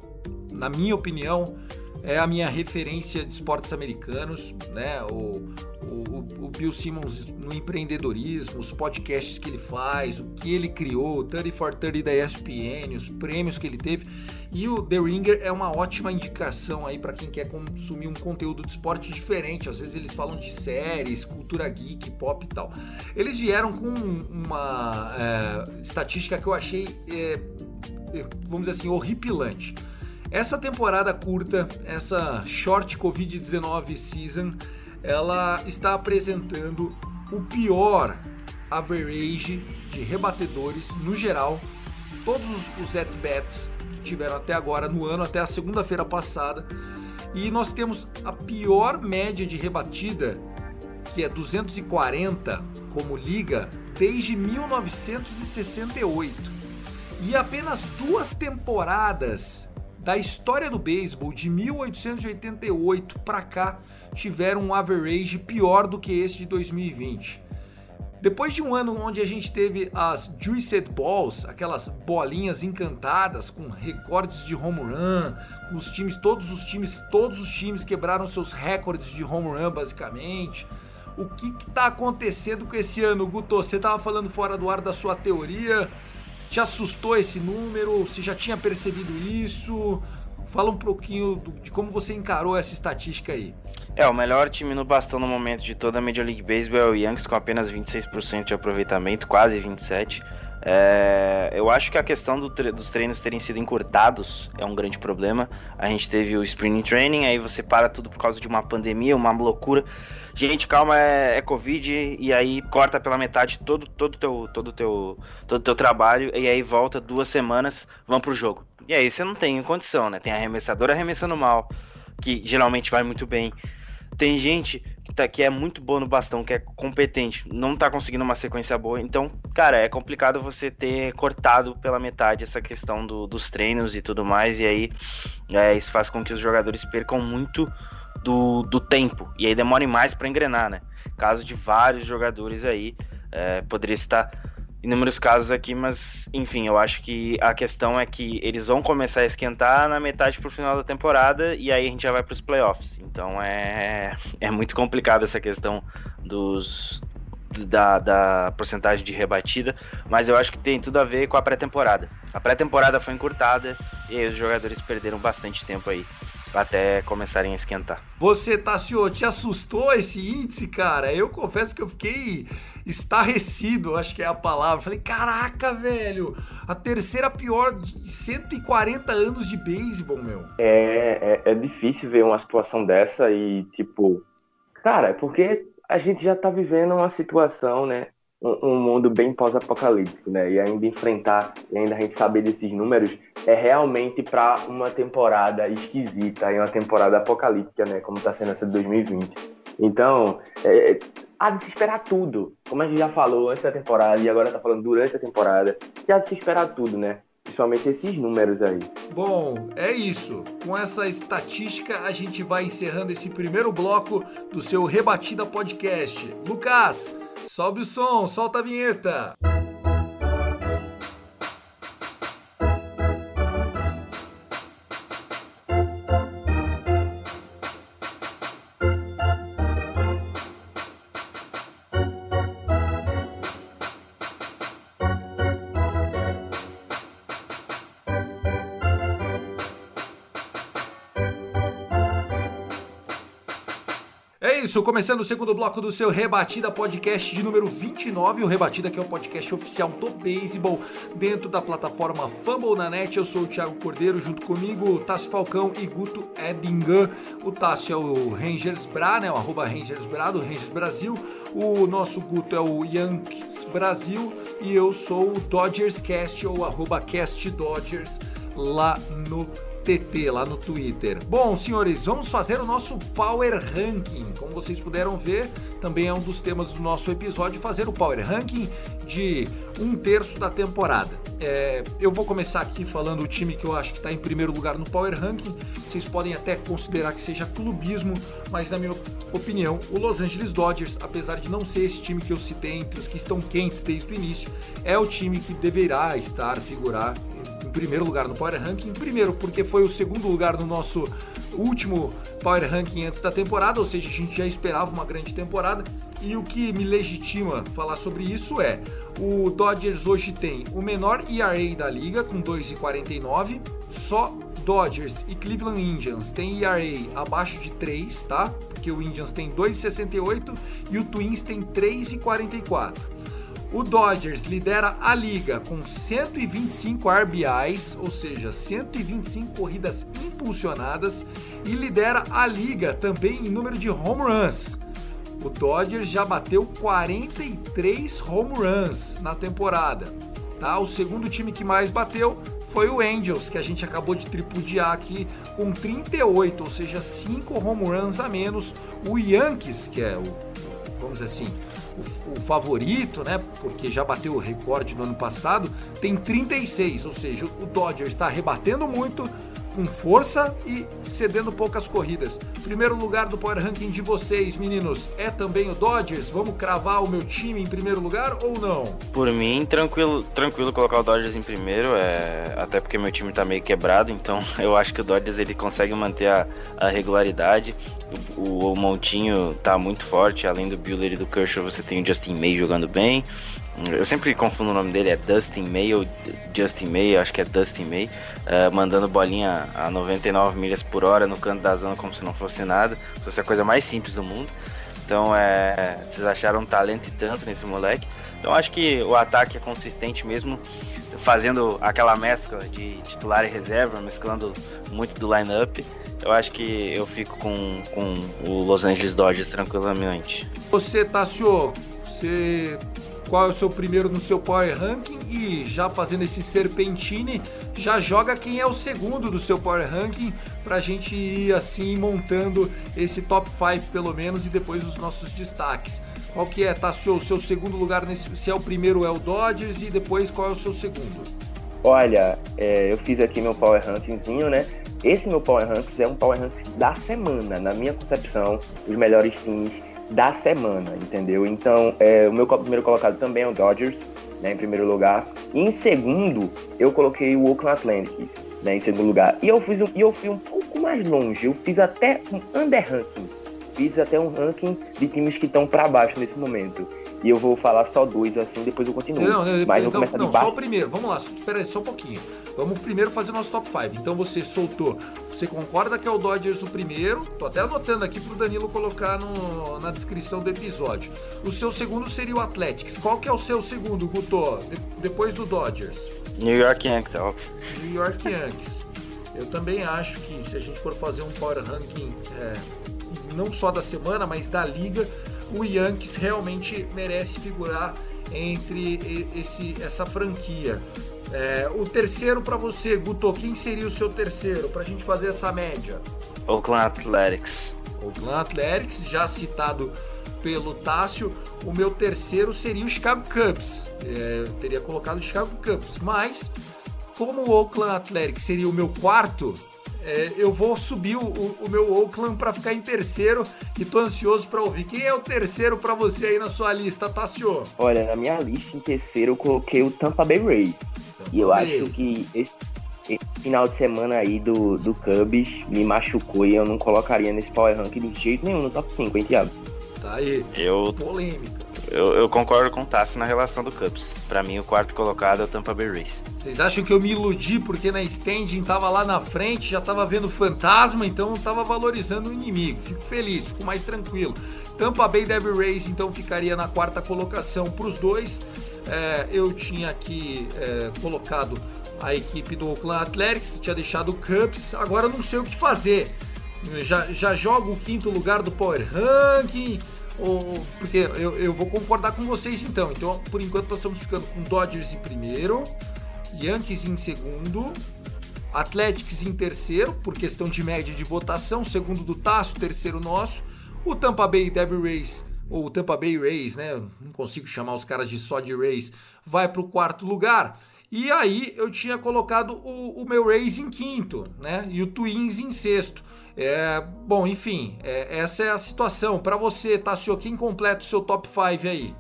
Na minha opinião, é a minha referência de esportes americanos, né? O, o, o, Bill Simmons no empreendedorismo, os podcasts que ele faz, o que ele criou, o 30 for 30 da ESPN, os prêmios que ele teve. E o The Ringer é uma ótima indicação aí para quem quer consumir um conteúdo de esporte diferente. Às vezes eles falam de séries, cultura geek, pop e tal. Eles vieram com uma é, estatística que eu achei, é, vamos dizer assim, horripilante. Essa temporada curta, essa short Covid-19 season, ela está apresentando o pior average de rebatedores no geral. Todos os at-bats que tiveram até agora no ano, até a segunda-feira passada. E nós temos a pior média de rebatida, que é 240 como liga, desde 1968. E apenas duas temporadas da história do beisebol de 1888 para cá tiveram um average pior do que esse de 2020. Depois de um ano onde a gente teve as Juiced Balls, aquelas bolinhas encantadas com recordes de home run, com os times, todos os times, todos os times quebraram seus recordes de home run basicamente. O que está acontecendo com esse ano, Guto? Você estava falando fora do ar da sua teoria. Te assustou esse número? Você já tinha percebido isso? Fala um pouquinho do, de como você encarou essa estatística aí. É, o melhor time no bastão no momento de toda a Major League Baseball é o Yankees com apenas 26% de aproveitamento, quase 27%. É, eu acho que a questão do tre dos treinos terem sido encurtados é um grande problema. A gente teve o Spring Training, aí você para tudo por causa de uma pandemia, uma loucura. Gente, calma, é, é Covid, e aí corta pela metade todo todo teu todo teu todo teu trabalho e aí volta duas semanas, vão pro jogo. E aí você não tem condição, né? Tem arremessador arremessando mal, que geralmente vai muito bem. Tem gente que, tá, que é muito boa no bastão, que é competente, não tá conseguindo uma sequência boa. Então, cara, é complicado você ter cortado pela metade essa questão do, dos treinos e tudo mais. E aí é, isso faz com que os jogadores percam muito do, do tempo. E aí demorem mais para engrenar, né? Caso de vários jogadores aí, é, poderia estar inúmeros casos aqui, mas enfim, eu acho que a questão é que eles vão começar a esquentar na metade pro final da temporada e aí a gente já vai para os playoffs. Então é, é muito complicado essa questão dos da, da porcentagem de rebatida, mas eu acho que tem tudo a ver com a pré-temporada. A pré-temporada foi encurtada e os jogadores perderam bastante tempo aí até começarem a esquentar. Você, Tassio, te assustou esse índice, cara? Eu confesso que eu fiquei estarrecido, acho que é a palavra. Falei, caraca, velho, a terceira pior de 140 anos de beisebol, meu. É, é, é difícil ver uma situação dessa e, tipo, cara, é porque a gente já tá vivendo uma situação, né? Um, um mundo bem pós-apocalíptico, né? E ainda enfrentar, e ainda a gente saber desses números, é realmente para uma temporada esquisita e uma temporada apocalíptica, né? Como está sendo essa de 2020. Então, é, há de se esperar tudo. Como a gente já falou antes da temporada e agora está falando durante a temporada, que há de se esperar tudo, né? Principalmente esses números aí. Bom, é isso. Com essa estatística, a gente vai encerrando esse primeiro bloco do seu Rebatida Podcast. Lucas, sobe o som, solta a vinheta. Isso, começando o segundo bloco do seu Rebatida Podcast de número 29. O Rebatida que é o podcast oficial do beisebol dentro da plataforma Fumble na net. Eu sou o Thiago Cordeiro, junto comigo Tássio Falcão e Guto Edingan. O Tássio é o Rangers Bra, né? O arroba Rangers Bra, do Rangers Brasil. O nosso Guto é o Yankees Brasil. E eu sou o Dodgers Cast, ou arroba Cast Dodgers, lá no TT lá no Twitter. Bom, senhores, vamos fazer o nosso Power Ranking. Como vocês puderam ver, também é um dos temas do nosso episódio fazer o Power Ranking de um terço da temporada. É, eu vou começar aqui falando o time que eu acho que está em primeiro lugar no Power Ranking. Vocês podem até considerar que seja clubismo, mas na minha opinião, o Los Angeles Dodgers, apesar de não ser esse time que eu citei entre os que estão quentes desde o início, é o time que deverá estar, figurar em primeiro lugar no Power Ranking. Primeiro, porque foi o segundo lugar no nosso último Power Ranking antes da temporada, ou seja, a gente já esperava uma grande temporada. E o que me legitima falar sobre isso é: o Dodgers hoje tem o menor ERA da liga, com 2,49. Só Dodgers e Cleveland Indians têm ERA abaixo de 3, tá? Porque o Indians tem 2,68 e o Twins tem 3,44. O Dodgers lidera a liga com 125 RBIs, ou seja, 125 corridas impulsionadas, e lidera a liga também em número de home runs. O Dodgers já bateu 43 home runs na temporada. Tá? O segundo time que mais bateu foi o Angels, que a gente acabou de tripudiar aqui com 38, ou seja, 5 home runs a menos. O Yankees, que é o, vamos dizer assim, o, o, favorito, né? Porque já bateu o recorde no ano passado, tem 36, ou seja, o Dodgers está rebatendo muito, com força e cedendo poucas corridas. Primeiro lugar do Power Ranking de vocês, meninos, é também o Dodgers? Vamos cravar o meu time em primeiro lugar ou não? Por mim, tranquilo, tranquilo colocar o Dodgers em primeiro, é... até porque meu time tá meio quebrado, então eu acho que o Dodgers ele consegue manter a, a regularidade. O, o, Montinho tá muito forte, além do Buehler e do Kershaw, você tem o Justin May jogando bem. Eu sempre confundo o nome dele, é Dustin May ou Justin May, acho que é Dustin May, uh, mandando bolinha a 99 milhas por hora no canto da zona como se não fosse nada, se fosse a coisa mais simples do mundo. Então, é, vocês acharam um talento e tanto nesse moleque. Então, acho que o ataque é consistente mesmo, fazendo aquela mescla de titular e reserva, mesclando muito do lineup. Eu acho que eu fico com, com o Los Angeles Dodgers tranquilamente. Você, Tassio, você qual é o seu primeiro no seu Power Ranking e já fazendo esse serpentine, já joga quem é o segundo do seu Power Ranking para a gente ir assim montando esse top 5 pelo menos e depois os nossos destaques. Qual que é, Tassio, o seu segundo lugar nesse, se é o primeiro é o Dodgers e depois qual é o seu segundo? Olha, é, eu fiz aqui meu Power Rankingzinho, né? Esse meu Power Rankings é um Power Rankings da semana, na minha concepção, os melhores times da semana, entendeu? Então, é, o meu primeiro colocado também é o Dodgers. né, em primeiro lugar. E em segundo, eu coloquei o Oakland Athletics, né, em segundo lugar. E eu fiz um, e eu fui um pouco mais longe, eu fiz até um under ranking. Fiz até um ranking de times que estão para baixo nesse momento. E eu vou falar só dois assim, depois eu continuo. Não, não, Mas eu vou começar não de baixo. só o primeiro. Vamos lá, espera aí, só um pouquinho. Vamos primeiro fazer o nosso top 5. Então você soltou. Você concorda que é o Dodgers o primeiro? Tô até anotando aqui pro Danilo colocar no- na descrição do episódio. O seu segundo seria o Athletics. Qual que é o seu segundo, Guto? De- depois do Dodgers? New York Yankees, óbvio. New York Yankees. Eu também acho que se a gente for fazer um power ranking é, não só da semana, mas da liga, o Yankees realmente merece figurar entre esse, essa franquia. É, o terceiro para você, Guto, quem seria o seu terceiro para a gente fazer essa média? Oakland Athletics. Oakland Athletics, já citado pelo Tássio, o meu terceiro seria o Chicago Cubs. É, eu teria colocado o Chicago Cubs, mas como o Oakland Athletics seria o meu quarto, é, eu vou subir o, o- meu Oakland para ficar em terceiro e tô ansioso para ouvir. Quem é o terceiro para você aí na sua lista, Tássio? Olha, na minha lista em terceiro eu coloquei o Tampa Bay Rays. E eu Bay. acho que esse, esse final de semana aí do, do Cubs me machucou e eu não colocaria nesse power rank de jeito nenhum no top 5, hein, Thiago? Tá aí, Eu, polêmica. Eu, eu concordo com o Tassi na relação do Cubs. Pra mim, o quarto colocado é o Tampa Bay Rays. Vocês acham que eu me iludi porque na standing tava lá na frente, já tava vendo fantasma, então eu tava valorizando o inimigo. Fico feliz, fico mais tranquilo. Tampa Bay Devil Rays então ficaria na quarta colocação para os dois. É, eu tinha aqui é, colocado a equipe do Oakland Athletics, tinha deixado o Cubs. Agora não sei o que fazer. Já, já jogo o quinto lugar do Power Ranking. Ou, porque eu, eu vou concordar com vocês então. Então, por enquanto, nós estamos ficando com Dodgers em primeiro. Yankees em segundo, Athletics em terceiro, por questão de média de votação, segundo do Taço, terceiro nosso, o Tampa Bay Devil Rays, ou Tampa Bay Rays, né? Não consigo chamar os caras de só de Rays, vai para o quarto lugar. E aí eu tinha colocado o, o meu Rays em quinto, né? E o Twins em sexto. É, bom, enfim, é, essa é a situação. Para você, Tassio, quem completa o seu top 5 aí?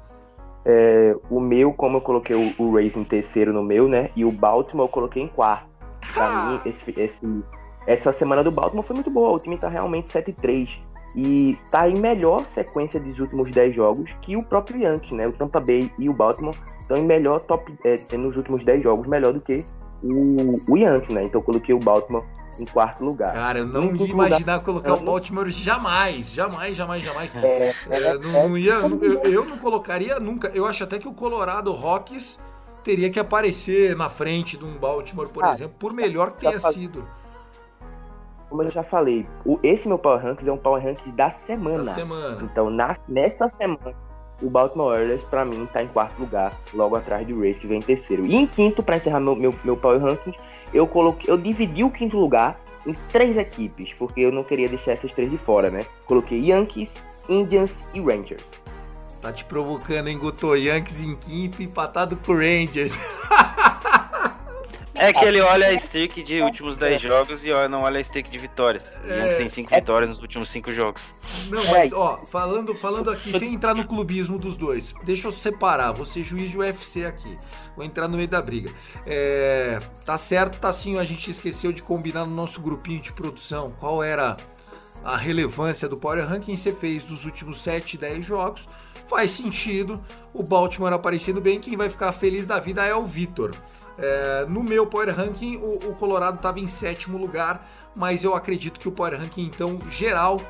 É, o meu, como eu coloquei o, o Rays em terceiro no meu, né? E o Baltimore eu coloquei em quarto. Pra mim, esse, esse- essa semana do Baltimore foi muito boa. O time tá realmente 7-3. E tá em melhor sequência dos últimos 10 jogos que o próprio Yankees, né? O Tampa Bay e o Baltimore estão em melhor top é, nos últimos 10 jogos, melhor do que o, o Yankees, né? Então eu coloquei o Baltimore em quarto lugar. Cara, eu não ia quinto lugar- imaginar colocar o Eu- Baltimore jamais, jamais, jamais, jamais. É, É, não, não ia, não- eu, eu não colocaria nunca. Eu acho até que o Colorado Rockies teria que aparecer na frente de um Baltimore, por Ah, exemplo, por melhor que tenha sido como eu já falei, o, esse meu Power Rankings é um Power Rankings da semana. na semana. Então, na- nessa semana, o Baltimore Orioles, pra mim, tá em quarto lugar, logo atrás do Rays, que vem em terceiro. E em quinto, pra encerrar meu, meu, meu Power Rankings, eu coloquei, eu dividi o quinto lugar em três equipes, porque eu não queria deixar essas três de fora, né? Coloquei Yankees, Indians e Rangers. Tá te provocando, hein, Guto? Yankees em quinto, empatado com Rangers. É que ele olha a streak de últimos 10 jogos e olha- não olha a streak de vitórias. É. Yankees tem 5 vitórias nos últimos 5 jogos. Não, mas, ó, falando, falando aqui, sem entrar no clubismo dos dois, deixa eu separar, vou ser juiz de UFC aqui. Vou entrar no meio da briga. É, tá certo, tá sim, a gente esqueceu de combinar no nosso grupinho de produção qual era a relevância do Power Ranking. Você fez dos últimos 7, 10 jogos. Faz sentido. O Baltimore aparecendo bem, quem vai ficar feliz da vida é o Vitor. É, no meu Power Ranking, o, o Colorado estava em sétimo lugar, mas eu acredito que o Power Ranking, então, geral,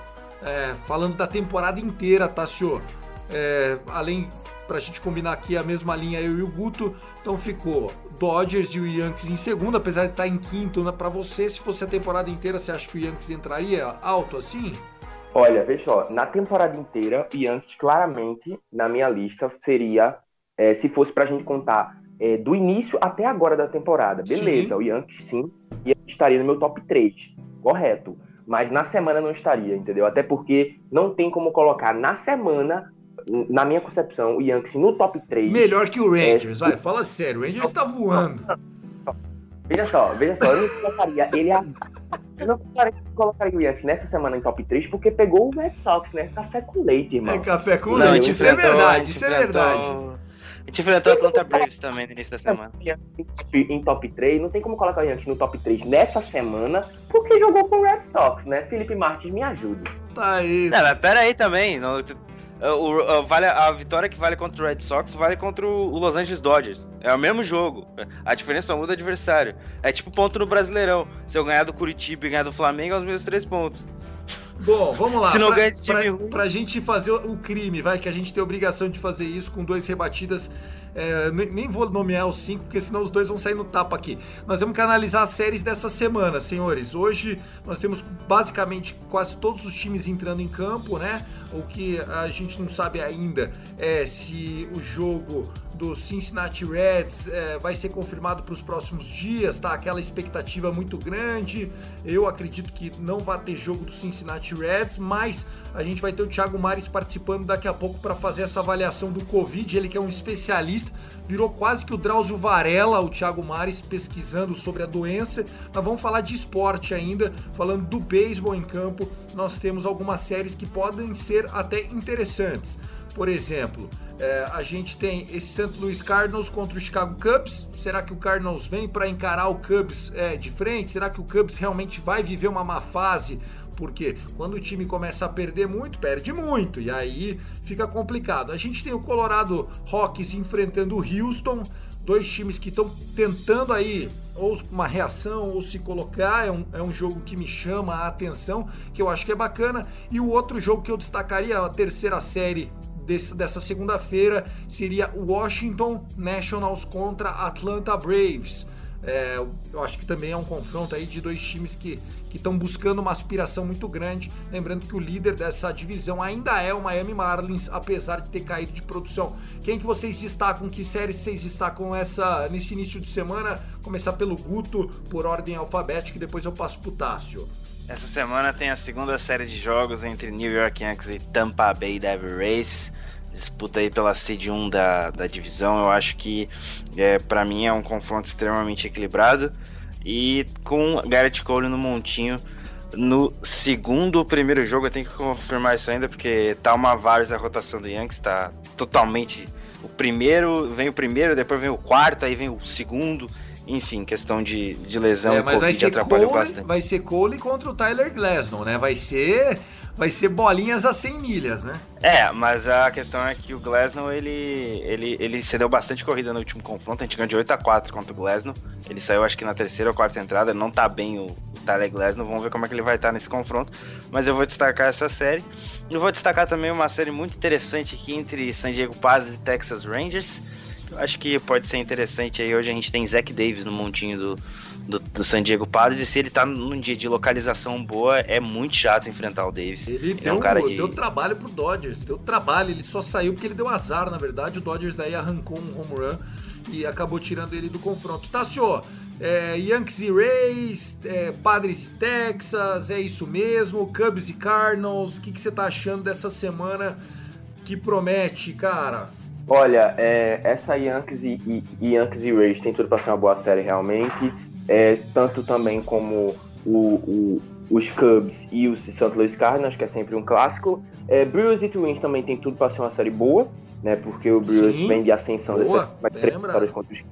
é, falando da temporada inteira, Tassio, é, além pra gente combinar aqui a mesma linha, eu e o Guto, então ficou Dodgers e o Yankees em segundo, apesar de estar em quinto né, para você. Se fosse a temporada inteira, você acha que o Yankees entraria alto assim? Olha, veja só, na temporada inteira, o Yankees claramente, na minha lista, seria, é, se fosse pra gente contar é, do início até agora da temporada, beleza, Sim. o Yankees sim, estaria no meu top 3, correto. Mas na semana não estaria, entendeu? Até porque não tem como colocar na semana, na minha concepção, o Yankees no top 3. Melhor que o Rangers, É, vai, fala sério, o Rangers tá voando. Veja só, veja só, eu não colocaria ele a... Eu não colocaria- colocaria o Yankees nessa semana em top 3 porque pegou o Red Sox, né? Café com leite, irmão. É café com Não, leite, isso é verdade, isso é verdade. A gente enfrentou o Atlanta Braves também no início da semana. Em top 3, não tem como colocar o Yankees no top 3 nessa semana, porque jogou com o Red Sox, né? Felipe Martins me ajuda. Tá aí. Não, mas pera aí também. não- o- o- vale, a vitória que vale contra o Red Sox vale contra o o Los Angeles Dodgers. É o mesmo jogo. A diferença só muda o adversário. É tipo ponto no Brasileirão. Se eu ganhar do Curitiba e ganhar do Flamengo, é os meus três pontos. Bom, vamos lá. Se não pra, ganha de time pra- ruim. pra gente fazer o crime, vai, que a gente tem obrigação de fazer isso com dois rebatidas. é, ne- nem vou nomear os cinco, porque senão os dois vão sair no tapa aqui. Nós temos que analisar as séries dessa semana, senhores. Hoje nós temos basicamente quase todos os times entrando em campo, né? O que a gente não sabe ainda é se o jogo do Cincinnati Reds é, vai ser confirmado para os próximos dias, tá? Aquela expectativa muito grande. Eu acredito que não vai ter jogo do Cincinnati Reds, mas a gente vai ter o Thiago Mares participando daqui a pouco para fazer essa avaliação do Covid. Ele que é um especialista, virou quase que o Drauzio Varela, o Thiago Mares, pesquisando sobre a doença. Mas vamos falar de esporte ainda, falando do beisebol em campo. Nós temos algumas séries que podem ser até interessantes. Por exemplo, é, a gente tem esse St. Louis Cardinals contra o Chicago Cubs. Será que o Cardinals vem para encarar o Cubs é, de frente? Será que o Cubs realmente vai viver uma má fase? Porque quando o time começa a perder muito, perde muito. E aí fica complicado. A gente tem o Colorado Rockies enfrentando o Houston. Dois times que estão tentando aí ou uma reação ou se colocar. É um, é um jogo que me chama a atenção, que eu acho que é bacana. E o outro jogo que eu destacaria, a terceira série desse- dessa segunda-feira seria Washington Nationals contra Atlanta Braves. É, eu acho que também é um confronto aí de dois times que estão buscando uma aspiração muito grande. Lembrando que o líder dessa divisão ainda é o Miami Marlins, apesar de ter caído de produção. Quem que vocês destacam? Que séries vocês destacam essa, nesse início de semana? Começar pelo Guto, por ordem alfabética, e depois eu passo pro Tássio. Essa semana tem a segunda série de jogos entre New York Yankees e Tampa Bay Devil Rays. Disputa aí pela seed 1 da, da divisão. Eu acho que, é, para mim, é um confronto extremamente equilibrado. E com Garrett Cole no montinho no segundo ou primeiro jogo. Eu tenho que confirmar isso ainda, porque tá uma várzea a rotação do Yankees. Tá totalmente... O primeiro, vem o primeiro, depois vem o quarto, aí vem o segundo. Enfim, questão de, de lesão É, e mas vai Covid atrapalhou Cole, bastante. vai ser Cole contra o Tyler Glasnow, né? Vai ser, vai ser bolinhas a 100 milhas, né? É, mas a questão é que o Glasnow, ele, ele, ele cedeu bastante corrida no último confronto, a gente ganhou de 8 a 4 contra o Glasnow, ele saiu acho que na terceira ou quarta entrada, não tá bem o, o Tyler Glasnow, vamos ver como é que ele vai estar nesse confronto, mas eu vou destacar essa série, e vou destacar também uma série muito interessante aqui entre San Diego Padres e Texas Rangers, acho que pode ser interessante aí, hoje a gente tem Zach Davis no montinho do, do, do San Diego Padres, e se ele tá num dia de localização boa, é muito chato enfrentar o Davis. Ele, é deu, um cara de... deu trabalho pro Dodgers, deu trabalho, ele só saiu porque ele deu azar, na verdade. O Dodgers daí arrancou um home run e acabou tirando ele do confronto. Tassio, é, Yankees e Rays, é, Padres e Texas, é isso mesmo, Cubs e Cardinals. O que, que você tá achando dessa semana que promete, cara? Olha, é, essa Yankees e, e, Yankees e Rays tem tudo para ser uma boa série realmente. É, tanto também como o, o- os Cubs e os St. Louis Cardinals, que é sempre um clássico. É, Brewers e Twins também tem tudo para ser uma série boa, né? Porque o Brewers Sim, vem de ascensão boa, dessa vai bem três vitórias contra os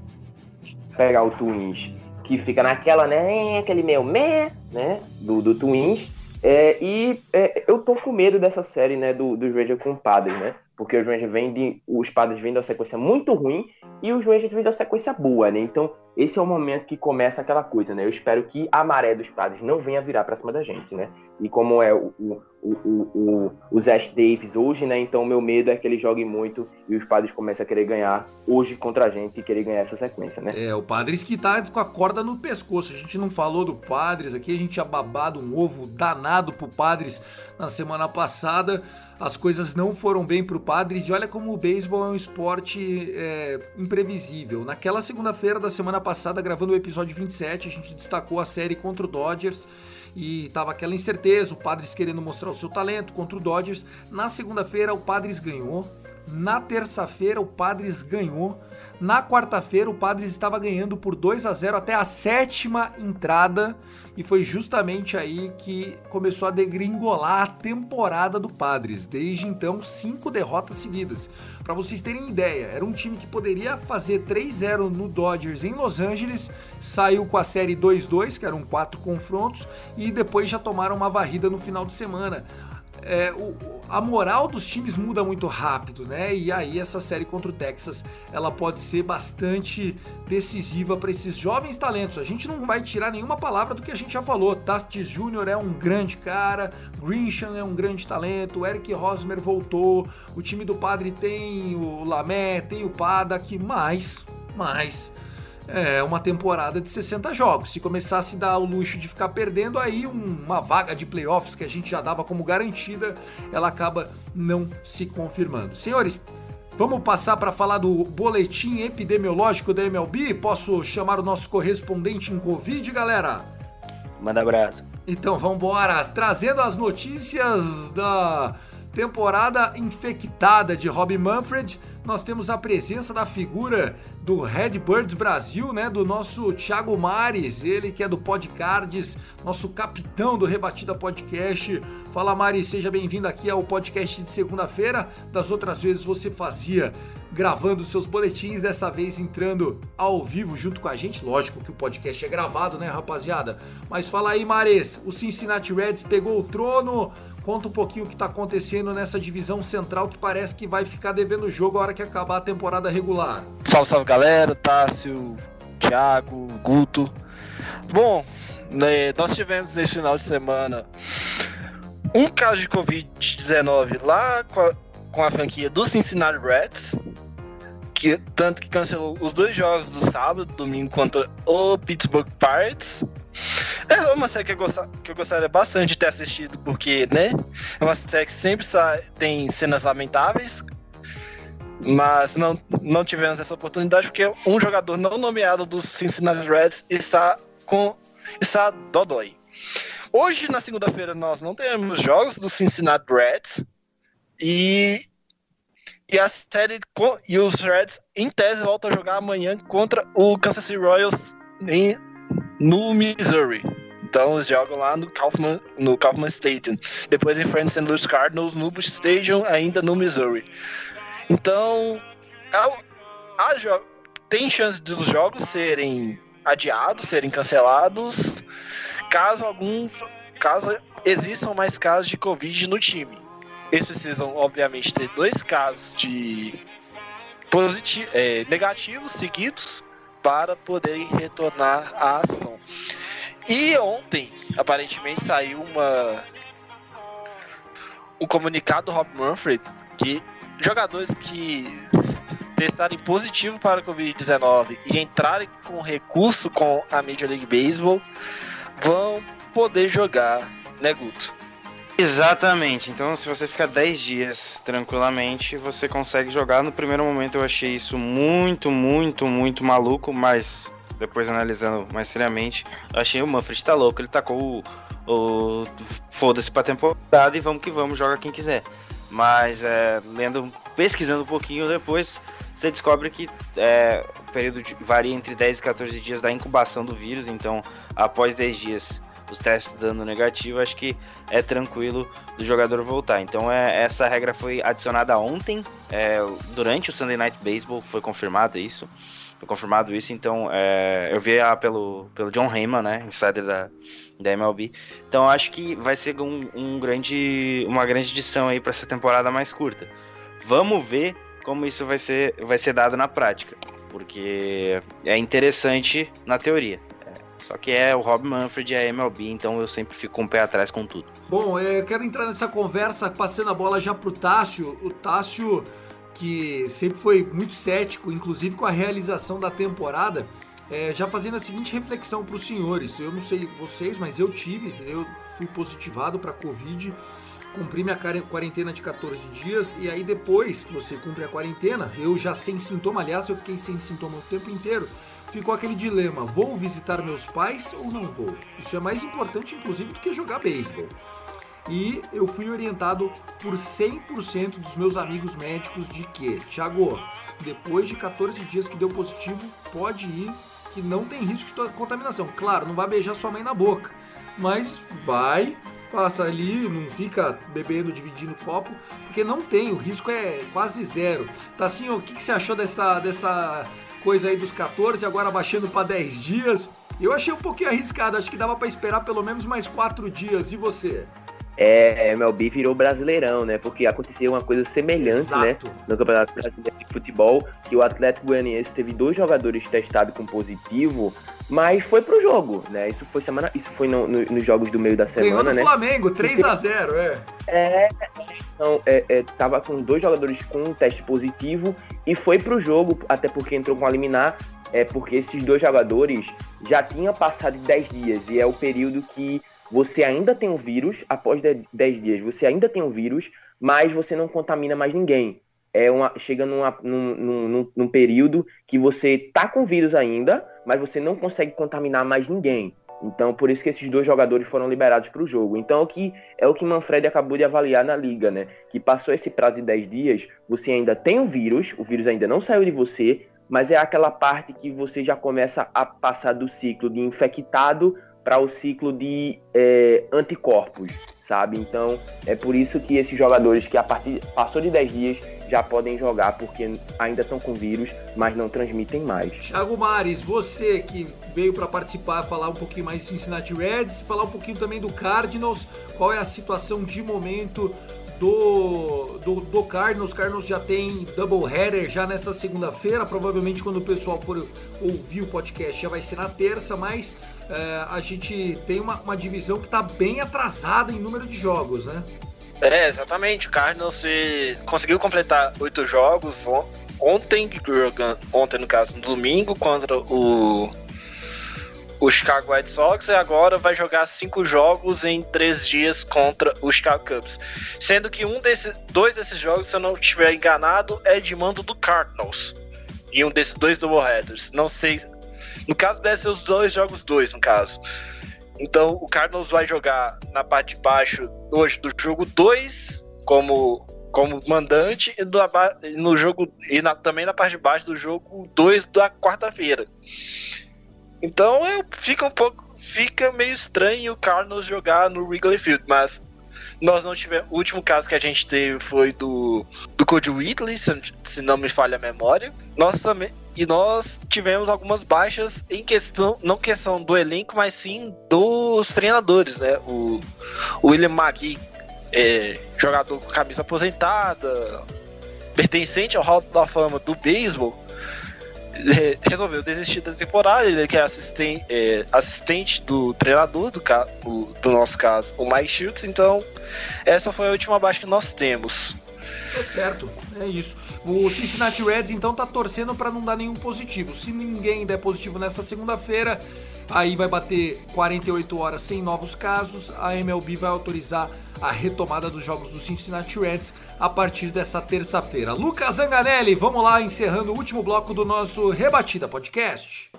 pegar o Twins, que fica naquela, né? Aquele meio meh, né? Do, do Twins. É, e é, eu tô com medo dessa série, né, do, dos Rangers com o Padres, né? Porque os Rangers vêm de. Os Padres vêm da sequência muito ruim e os Rangers vêm da sequência boa, né? Então, esse é o momento que começa aquela coisa, né? Eu espero que a maré dos Padres não venha virar pra cima da gente, né? E como é o, o, o, o, o, Davis hoje, né? Então, meu medo é que ele jogue muito e os Padres comecem a querer ganhar hoje contra a gente e querer ganhar essa sequência, né? É, o Padres que tá com a corda no pescoço. A gente não falou do Padres aqui, a gente tinha babado um ovo danado pro Padres na semana passada. As coisas não foram bem pro Padres e olha como o beisebol é um esporte é, imprevisível. Naquela segunda-feira da semana passada, gravando o episódio 27, a gente destacou a série contra o Dodgers e tava aquela incerteza, o Padres querendo mostrar o seu talento contra o Dodgers. Na segunda-feira, o Padres ganhou. Na terça-feira, o Padres ganhou. Na quarta-feira, o Padres estava ganhando por 2 a 0 até a sétima entrada. E foi justamente aí que começou a degringolar a temporada do Padres. Desde então, cinco derrotas seguidas. Para vocês terem ideia, era um time que poderia fazer 3-0 no Dodgers em Los Angeles, saiu com a série 2-2, que eram quatro confrontos, e depois já tomaram uma varrida no final de semana é, o, a moral dos times muda muito rápido, né? E aí essa série contra o Texas, ela pode ser bastante decisiva para esses jovens talentos. A gente não vai tirar nenhuma palavra do que a gente já falou. Tatis Jr. é um grande cara, Grisham é um grande talento, Eric Rosmer voltou, o time do Padre tem o Lamé, tem o Padak, mas, mas é uma temporada de 60 jogos. Se começasse a dar o luxo de ficar perdendo, aí uma vaga de playoffs que a gente já dava como garantida, ela acaba não se confirmando. Senhores, vamos passar para falar do boletim epidemiológico da MLB? Posso chamar o nosso correspondente em Covid, galera? Manda abraço. Então vamos embora, trazendo as notícias da temporada infectada de Rob Manfred nós temos a presença da figura do Redbirds Brasil, né, do nosso Thiago Mares, ele que é do Podcards, nosso capitão do Rebatida Podcast. Fala Mari, seja bem-vindo aqui ao podcast de segunda-feira. Das outras vezes você fazia gravando seus boletins, dessa vez entrando ao vivo junto com a gente. Lógico que o podcast é gravado, né, rapaziada? Mas fala aí, Mares, o Cincinnati Reds pegou o trono, Conta um pouquinho o que está acontecendo nessa divisão central que parece que vai ficar devendo o jogo a hora que acabar a temporada regular. Salve, salve galera, Tássio, Thiago, Guto. Bom, né, nós tivemos nesse final de semana um caso de Covid-19 lá com a, com a franquia do Cincinnati Reds, que, tanto que cancelou os dois jogos do sábado, domingo contra o Pittsburgh Pirates é uma série que eu, gost... que eu gostaria bastante de ter assistido, porque, né? É uma série que sempre tem cenas lamentáveis, mas não, não tivemos essa oportunidade porque um jogador não nomeado dos Cincinnati Reds está com está dodói. Hoje, na segunda-feira, nós não teremos jogos dos Cincinnati Reds e, e a série e os Reds, em tese, voltam a jogar amanhã contra o Kansas City Royals em no Missouri. Então eles jogam lá no Kaufman, no Kaufman Stadium. Depois enfrentam St. Louis Cardinals no Stadium, ainda no Missouri. Então, a, a tem chance dos jogos serem adiados, serem cancelados, caso algum, caso existam mais casos de Covid no time. Eles precisam, obviamente, ter dois casos de positivo, é, negativos seguidos para poderem retornar à ação. E ontem, aparentemente, saiu uma um comunicado do Rob Manfred que jogadores que testarem positivo para a Covid-19 e entrarem com recurso com a Major League Baseball vão poder jogar, né, Guto? Exatamente. Então, se você ficar 10 dias tranquilamente, você consegue jogar. No primeiro momento, eu achei isso muito, muito, muito maluco, mas depois analisando mais seriamente, eu achei o Manfred tá louco. Ele tacou o, o foda-se pra temporada e vamos que vamos, joga quem quiser. Mas, é, lendo, pesquisando um pouquinho depois, você descobre que é, o período de, varia entre 10 e 14 dias da incubação do vírus. Então, após 10 dias os testes dando negativo, acho que é tranquilo do jogador voltar. Então é, essa regra foi adicionada ontem, é, durante o Sunday Night Baseball, foi confirmado isso. Foi confirmado isso, então é, eu vi a, pelo, pelo John Heyman, né, insider da, da MLB. Então acho que vai ser um, um grande, uma grande edição aí para essa temporada mais curta. Vamos ver como isso vai ser, vai ser dado na prática, porque é interessante na teoria. Só que é o Rob Manfred e a MLB, então eu sempre fico com um o pé atrás com tudo. Bom, é, eu quero entrar nessa conversa passando a bola já pro Tássio. O Tássio, que sempre foi muito cético, inclusive com a realização da temporada, é, já fazendo a seguinte reflexão para os senhores. Eu não sei vocês, mas eu tive, eu fui positivado para Covid, cumpri minha quarentena de 14 dias e aí depois que você cumpre a quarentena, eu já sem sintoma, aliás, eu fiquei sem sintoma o tempo inteiro ficou aquele dilema: vou visitar meus pais ou não vou? Isso é mais importante, inclusive, do que jogar beisebol. E eu fui orientado por 100% dos meus amigos médicos de que, Thiago, depois de 14 dias que deu positivo, pode ir que não tem risco de contaminação. Claro, não vai beijar sua mãe na boca, mas vai, faça ali, não fica bebendo, dividindo copo, porque não tem, o risco é quase zero. Tá assim, o que, que você achou dessa, dessa coisa aí dos 14, agora baixando para 10 dias? Eu achei um pouquinho arriscado, acho que dava para esperar pelo menos mais 4 dias. E você? é, MLB virou brasileirão, né? Porque aconteceu uma coisa semelhante, né? Exato. No Campeonato Brasileiro de Futebol, que o Atlético Goianiense teve dois jogadores testados com positivo, mas foi pro jogo, né? Isso foi semana, isso foi no- no- nos jogos do meio da Ganhou semana, do né? Flamengo, 3 a 0 é. É, então, é, é, tava com dois jogadores com um teste positivo e foi pro jogo, até porque entrou com a liminar, é porque esses dois jogadores já tinham passado de 10 dias e é o período que você ainda tem o vírus, após de- 10 dias, você ainda tem o vírus, mas você não contamina mais ninguém. É uma, chega numa- num, num- num- num período que você tá com vírus ainda, mas você não consegue contaminar mais ninguém. Então, por isso que esses dois jogadores foram liberados para o jogo. Então, o que é o que Manfred acabou de avaliar na liga, né? Que passou esse prazo de 10 dias, você ainda tem o vírus, o vírus ainda não saiu de você, mas é aquela parte que você já começa a passar do ciclo de infectado para o ciclo de é, anticorpos, sabe? Então, é por isso que esses jogadores que a partir passou de 10 dias já podem jogar, porque ainda estão com vírus, mas não transmitem mais. Thiago Mares, você que veio para participar, falar um pouquinho mais de Cincinnati Reds, falar um pouquinho também do Cardinals, qual é a situação de momento do, do, do Cardinals? Cardinals já tem doubleheader já nessa segunda-feira, provavelmente quando o pessoal for ouvir o podcast já vai ser na terça, mas é, a gente tem uma, uma divisão que está bem atrasada em número de jogos, né? É, exatamente. O Cardinals se- conseguiu completar oito jogos on- ontem, ontem no caso, no domingo, contra o, o Chicago White Sox, e agora vai jogar cinco jogos em três dias contra o Chicago Cubs. Sendo que um desses, dois desses jogos, se eu não estiver enganado, é de mando do Cardinals. E um desses dois doubleheaders. Não sei. No caso, deve ser os dois jogos dois, no caso. Então o Cardinals vai jogar na parte de baixo hoje do jogo 2 como, como mandante e do no jogo e na- também na parte de baixo do jogo 2 da quarta-feira. Então fica um pouco fica meio estranho o Cardinals jogar no Wrigley Field, mas nós não tivemos. O último caso que a gente teve foi do, do Cody Whitley, se, se não me falha a memória. Nós também. E nós tivemos algumas baixas em questão, não questão do elenco, mas sim dos treinadores, né? O, o William McGee, é, jogador com camisa aposentada, pertencente ao Hall da Fama do beisebol, é, resolveu desistir da temporada. Ele que é assistente, é, assistente do treinador, do, ca- o- do nosso caso, o Mike Schultz. Então, essa foi a última baixa que nós temos. Tá certo, é isso. O Cincinnati Reds então tá torcendo para não dar nenhum positivo. Se ninguém der positivo nessa segunda-feira, aí vai bater 48 horas sem novos casos. A MLB vai autorizar a retomada dos jogos do Cincinnati Reds a partir dessa terça-feira. Lucas Zanganelli, vamos lá encerrando o último bloco do nosso Rebatida Podcast.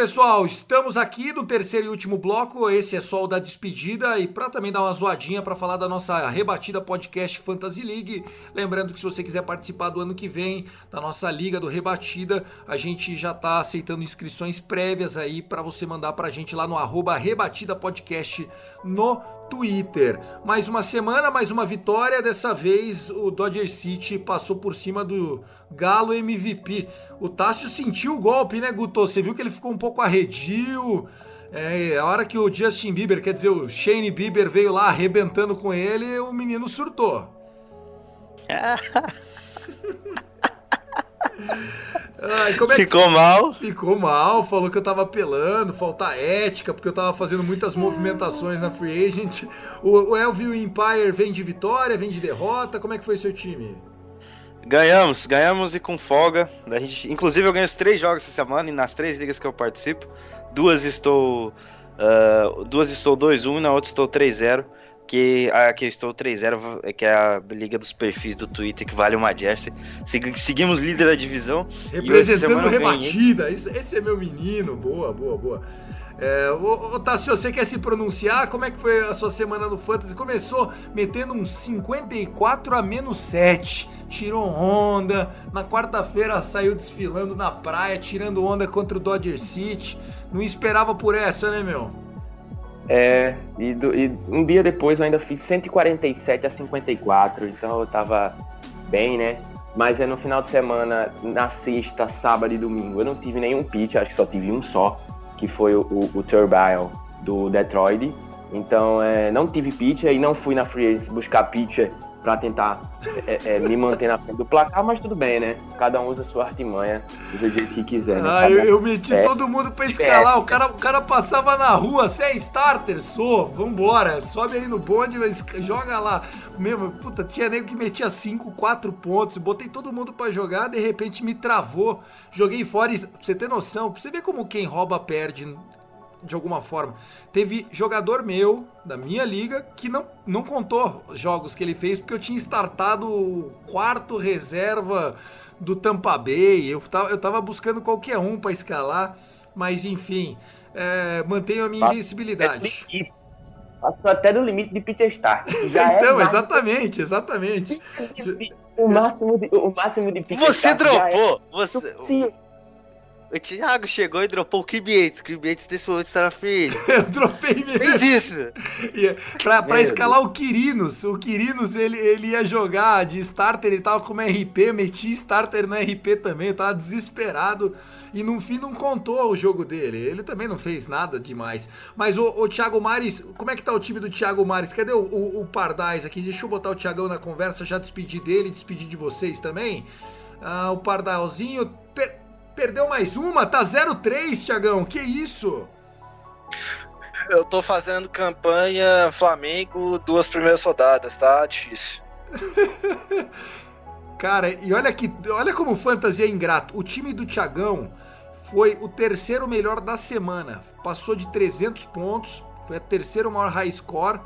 Pessoal. Estamos aqui no terceiro e último bloco. Esse é só o da despedida e para também dar uma zoadinha para falar da nossa rebatida podcast Fantasy League. Lembrando que se você quiser participar do ano que vem da nossa liga do Rebatida, a gente já tá aceitando inscrições prévias aí para você mandar pra gente lá no arroba Rebatida Podcast no Twitter. Mais uma semana, mais uma vitória. Dessa vez o Dodger City passou por cima do Galo MVP. O Tássio sentiu o golpe, né, Guto? Você viu que ele ficou um pouco arredio. É, a hora que o Justin Bieber, quer dizer, o Shane Bieber veio lá arrebentando com ele, o menino surtou. Ai, é que Ficou mal. Ficou mal, falou que eu tava apelando, falta ética, porque eu tava fazendo muitas movimentações na Free Agent. O, o Elvio Empire vem de vitória, vem de derrota, como é que foi seu time? Ganhamos, ganhamos e com folga. A gente, inclusive, eu ganhei os três jogos essa semana e nas três ligas que eu participo. Duas estou. Uh, duas estou 2-1 e na outra estou 3-0. Que a que eu estou 3-0, que é a liga dos perfis do Twitter, que vale uma Jersey. Seguimos líder da divisão. Representando rebatida. Esse é meu menino. Boa, boa, boa. É, ô, ô Tassio, você quer se pronunciar? Como é que foi a sua semana no Fantasy? Começou metendo um 54 a menos 7. Tirou onda. Na quarta-feira saiu desfilando na praia, tirando onda contra o Dodger City. Não esperava por essa, né, meu? É, e, do, e um dia depois eu ainda fiz 147 a 54, então eu tava bem, né? Mas é no final de semana, na sexta, sábado e domingo, eu não tive nenhum pitch, acho que só tive um só que foi o, o, o Turbine do Detroit. Então, é, não tive pitcher e não fui na free buscar pitcher para tentar é, é, me manter na frente do placar, mas tudo bem, né? Cada um usa a sua artimanha do jeito que quiser. Né? Ah, eu, eu, meti é, todo mundo pra escalar. O cara, o cara passava na rua, você é starter? Sou, vambora. Sobe aí no bonde, joga lá. Mesmo, puta, tinha nego que metia 5, 4 pontos. Botei todo mundo para jogar, de repente me travou. Joguei fora. Pra você ter noção, pra você ver como quem rouba perde de alguma forma. Teve jogador meu, da minha liga, que não, não contou jogos que ele fez, porque eu tinha startado o quarto reserva do Tampa Bay. Eu tava, eu tava buscando qualquer um para escalar, mas enfim, é, mantenho a minha invencibilidade. Passou até do limite de Peter Stark. então, é exatamente, exatamente. O máximo de, o máximo de Peter Você Stark dropou! É... Você... O Thiago chegou e dropou o Kibiates. Kibiates desse momento está na. Eu dropei mesmo. Fez isso. Pra, pra escalar o Quirinos. O Quirinos, ele, ele ia jogar de starter, ele tava como RP, meti starter no RP também, eu tava desesperado. E no fim não contou o jogo dele. Ele também não fez nada demais. Mas o, o Thiago Mares, como é que tá o time do Thiago Mares? Cadê o, o, o Pardais aqui? Deixa eu botar o Thiagão na conversa, já despedir dele, despedir de vocês também. Ah, o Pardalzinho Perdeu mais uma, tá 0-3, Tiagão. Que isso? Eu tô fazendo campanha Flamengo, duas primeiras rodadas, tá difícil. Cara, e olha que, olha como fantasia é ingrato. O time do Tiagão foi o terceiro melhor da semana. Passou de 300 pontos, foi a terceira maior high score.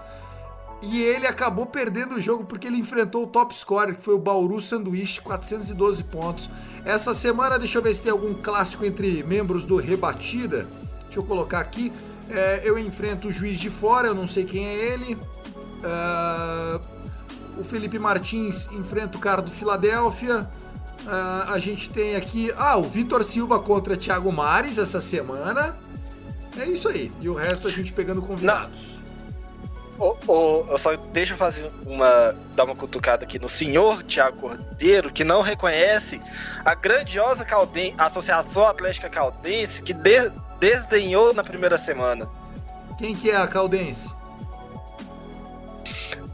E ele acabou perdendo o jogo porque ele enfrentou o top scorer, que foi o Bauru Sanduíche, 412 pontos. Essa semana, deixa eu ver se tem algum clássico entre membros do Rebatida. Deixa eu colocar aqui. É, eu enfrento o Juiz de Fora, eu não sei quem é ele. Uh, o Felipe Martins enfrenta o cara do Filadélfia. Uh, a gente tem aqui. Ah, o Vitor Silva contra Thiago Mares essa semana. É isso aí. E o resto a gente pegando convidados. Não. Oh, oh, eu só deixa eu fazer uma. dar uma cutucada aqui no senhor Tiago Cordeiro, que não reconhece a grandiosa Calden Associação Atlética Caldense, que de, desdenhou na primeira semana. Quem que é a Caldense?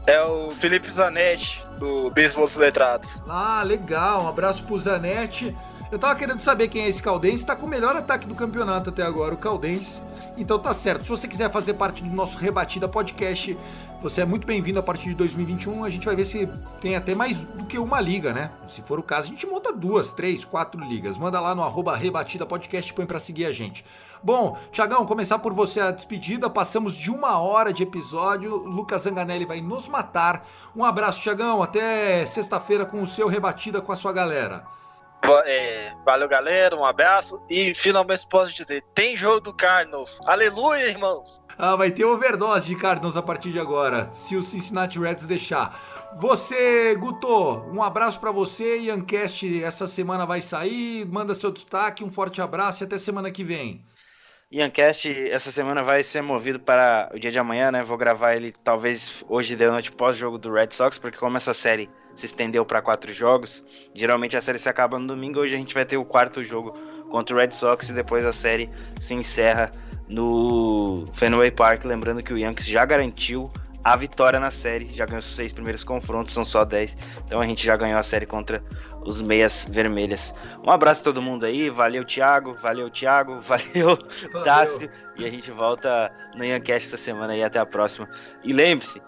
É o Felipe Zanetti, do Beisebol dos Letrados. Ah, legal. Um abraço pro Zanetti. Eu tava querendo saber quem é esse Caldense. Tá com o melhor ataque do campeonato até agora, o Caldense. Então tá certo. Se você quiser fazer parte do nosso Rebatida Podcast, você é muito bem-vindo a partir de 2021. A gente vai ver se tem até mais do que uma liga, né? Se for o caso, a gente monta duas, três, quatro ligas. Manda lá no arroba Rebatida Podcast, põe pra seguir a gente. Bom, Tiagão, começar por você a despedida. Passamos de uma hora de episódio. Lucas Zanganelli vai nos matar. Um abraço, Tiagão. Até sexta-feira com o seu Rebatida com a sua galera. É, valeu, galera. Um abraço. E finalmente posso dizer: tem jogo do Cardinals. Aleluia, irmãos. Ah, vai ter overdose de Cardinals a partir de agora, se o Cincinnati Reds deixar. Você, Guto, um abraço para você. Iancast essa semana vai sair. Manda seu destaque. Um forte abraço e até semana que vem. Iancast essa semana vai ser movido para o dia de amanhã, né? Vou gravar ele talvez hoje de noite pós-jogo do Red Sox, porque como essa série se estendeu para quatro jogos. Geralmente a série se acaba no domingo, hoje a gente vai ter o quarto jogo contra o Red Sox e depois a série se encerra no Fenway Park. Lembrando que o Yankees já garantiu a vitória na série, já ganhou os seis primeiros confrontos, são só dez, então a gente já ganhou a série contra os Meias Vermelhas. Um abraço a todo mundo aí, valeu Thiago, valeu Thiago, valeu, valeu. Tássio, e a gente volta no Yancast essa semana e até a próxima. E lembre-se,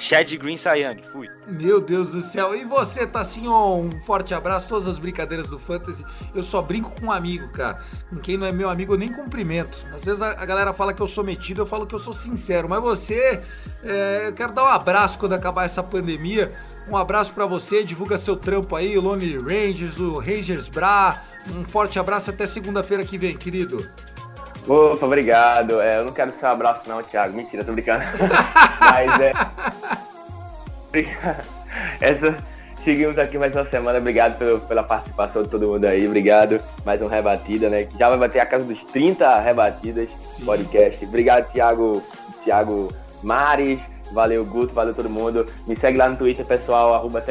Chad Green Sayang. Fui. Meu Deus do céu. E você, Tassinho? Um forte abraço. Todas as brincadeiras do Fantasy. Eu só brinco com um amigo, cara. Com quem não é meu amigo, eu nem cumprimento. Às vezes a, galera fala que eu sou metido, eu falo que eu sou sincero. Mas você, é, eu quero dar um abraço quando acabar essa pandemia. Um abraço para você. Divulga seu trampo aí, o Lonely Rangers, o Rangers Bra. Um forte abraço até segunda-feira que vem, querido. Opa, obrigado. É, eu não quero seu abraço não, Thiago. Mentira, tô brincando. Mas é... Essa... Seguimos aqui mais uma semana. Obrigado pelo, pela participação de todo mundo aí. Obrigado. Mais um Rebatida, né? Que já vai bater a casa dos 30 rebatidas Sim. podcast. Obrigado, Thiago, Thiago Mares. Valeu, Guto, valeu todo mundo. Me segue lá no Twitter, pessoal, arroba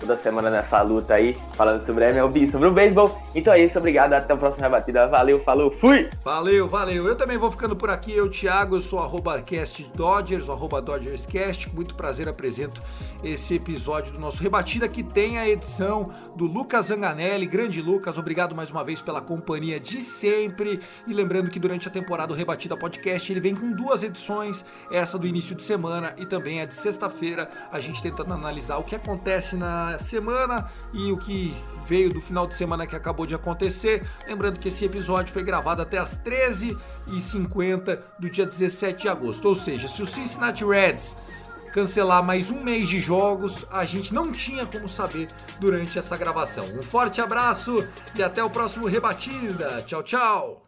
toda semana nessa luta aí, falando sobre MLB, sobre o beisebol. Então é isso, obrigado, até a próxima rebatida. Valeu, falou, fui! Valeu, valeu. Eu também vou ficando por aqui, eu, Thiago, eu sou arroba cast Dodgers, arroba DodgersCast. Muito prazer, apresento esse episódio do nosso Rebatida, que tem a edição do Lucas Zanganelli. Grande Lucas, obrigado mais uma vez pela companhia de sempre. E lembrando que durante a temporada do Rebatida Podcast, ele vem com duas edições, essa do início de semana semana e também a de sexta-feira, a gente tentando analisar o que acontece na semana e o que veio do final de semana que acabou de acontecer. Lembrando que esse episódio foi gravado até as 13h50 do dia 17 de agosto. Ou seja, se o Cincinnati Reds cancelar mais um mês de jogos, a gente não tinha como saber durante essa gravação. Um forte abraço e até o próximo Rebatida. Tchau, tchau!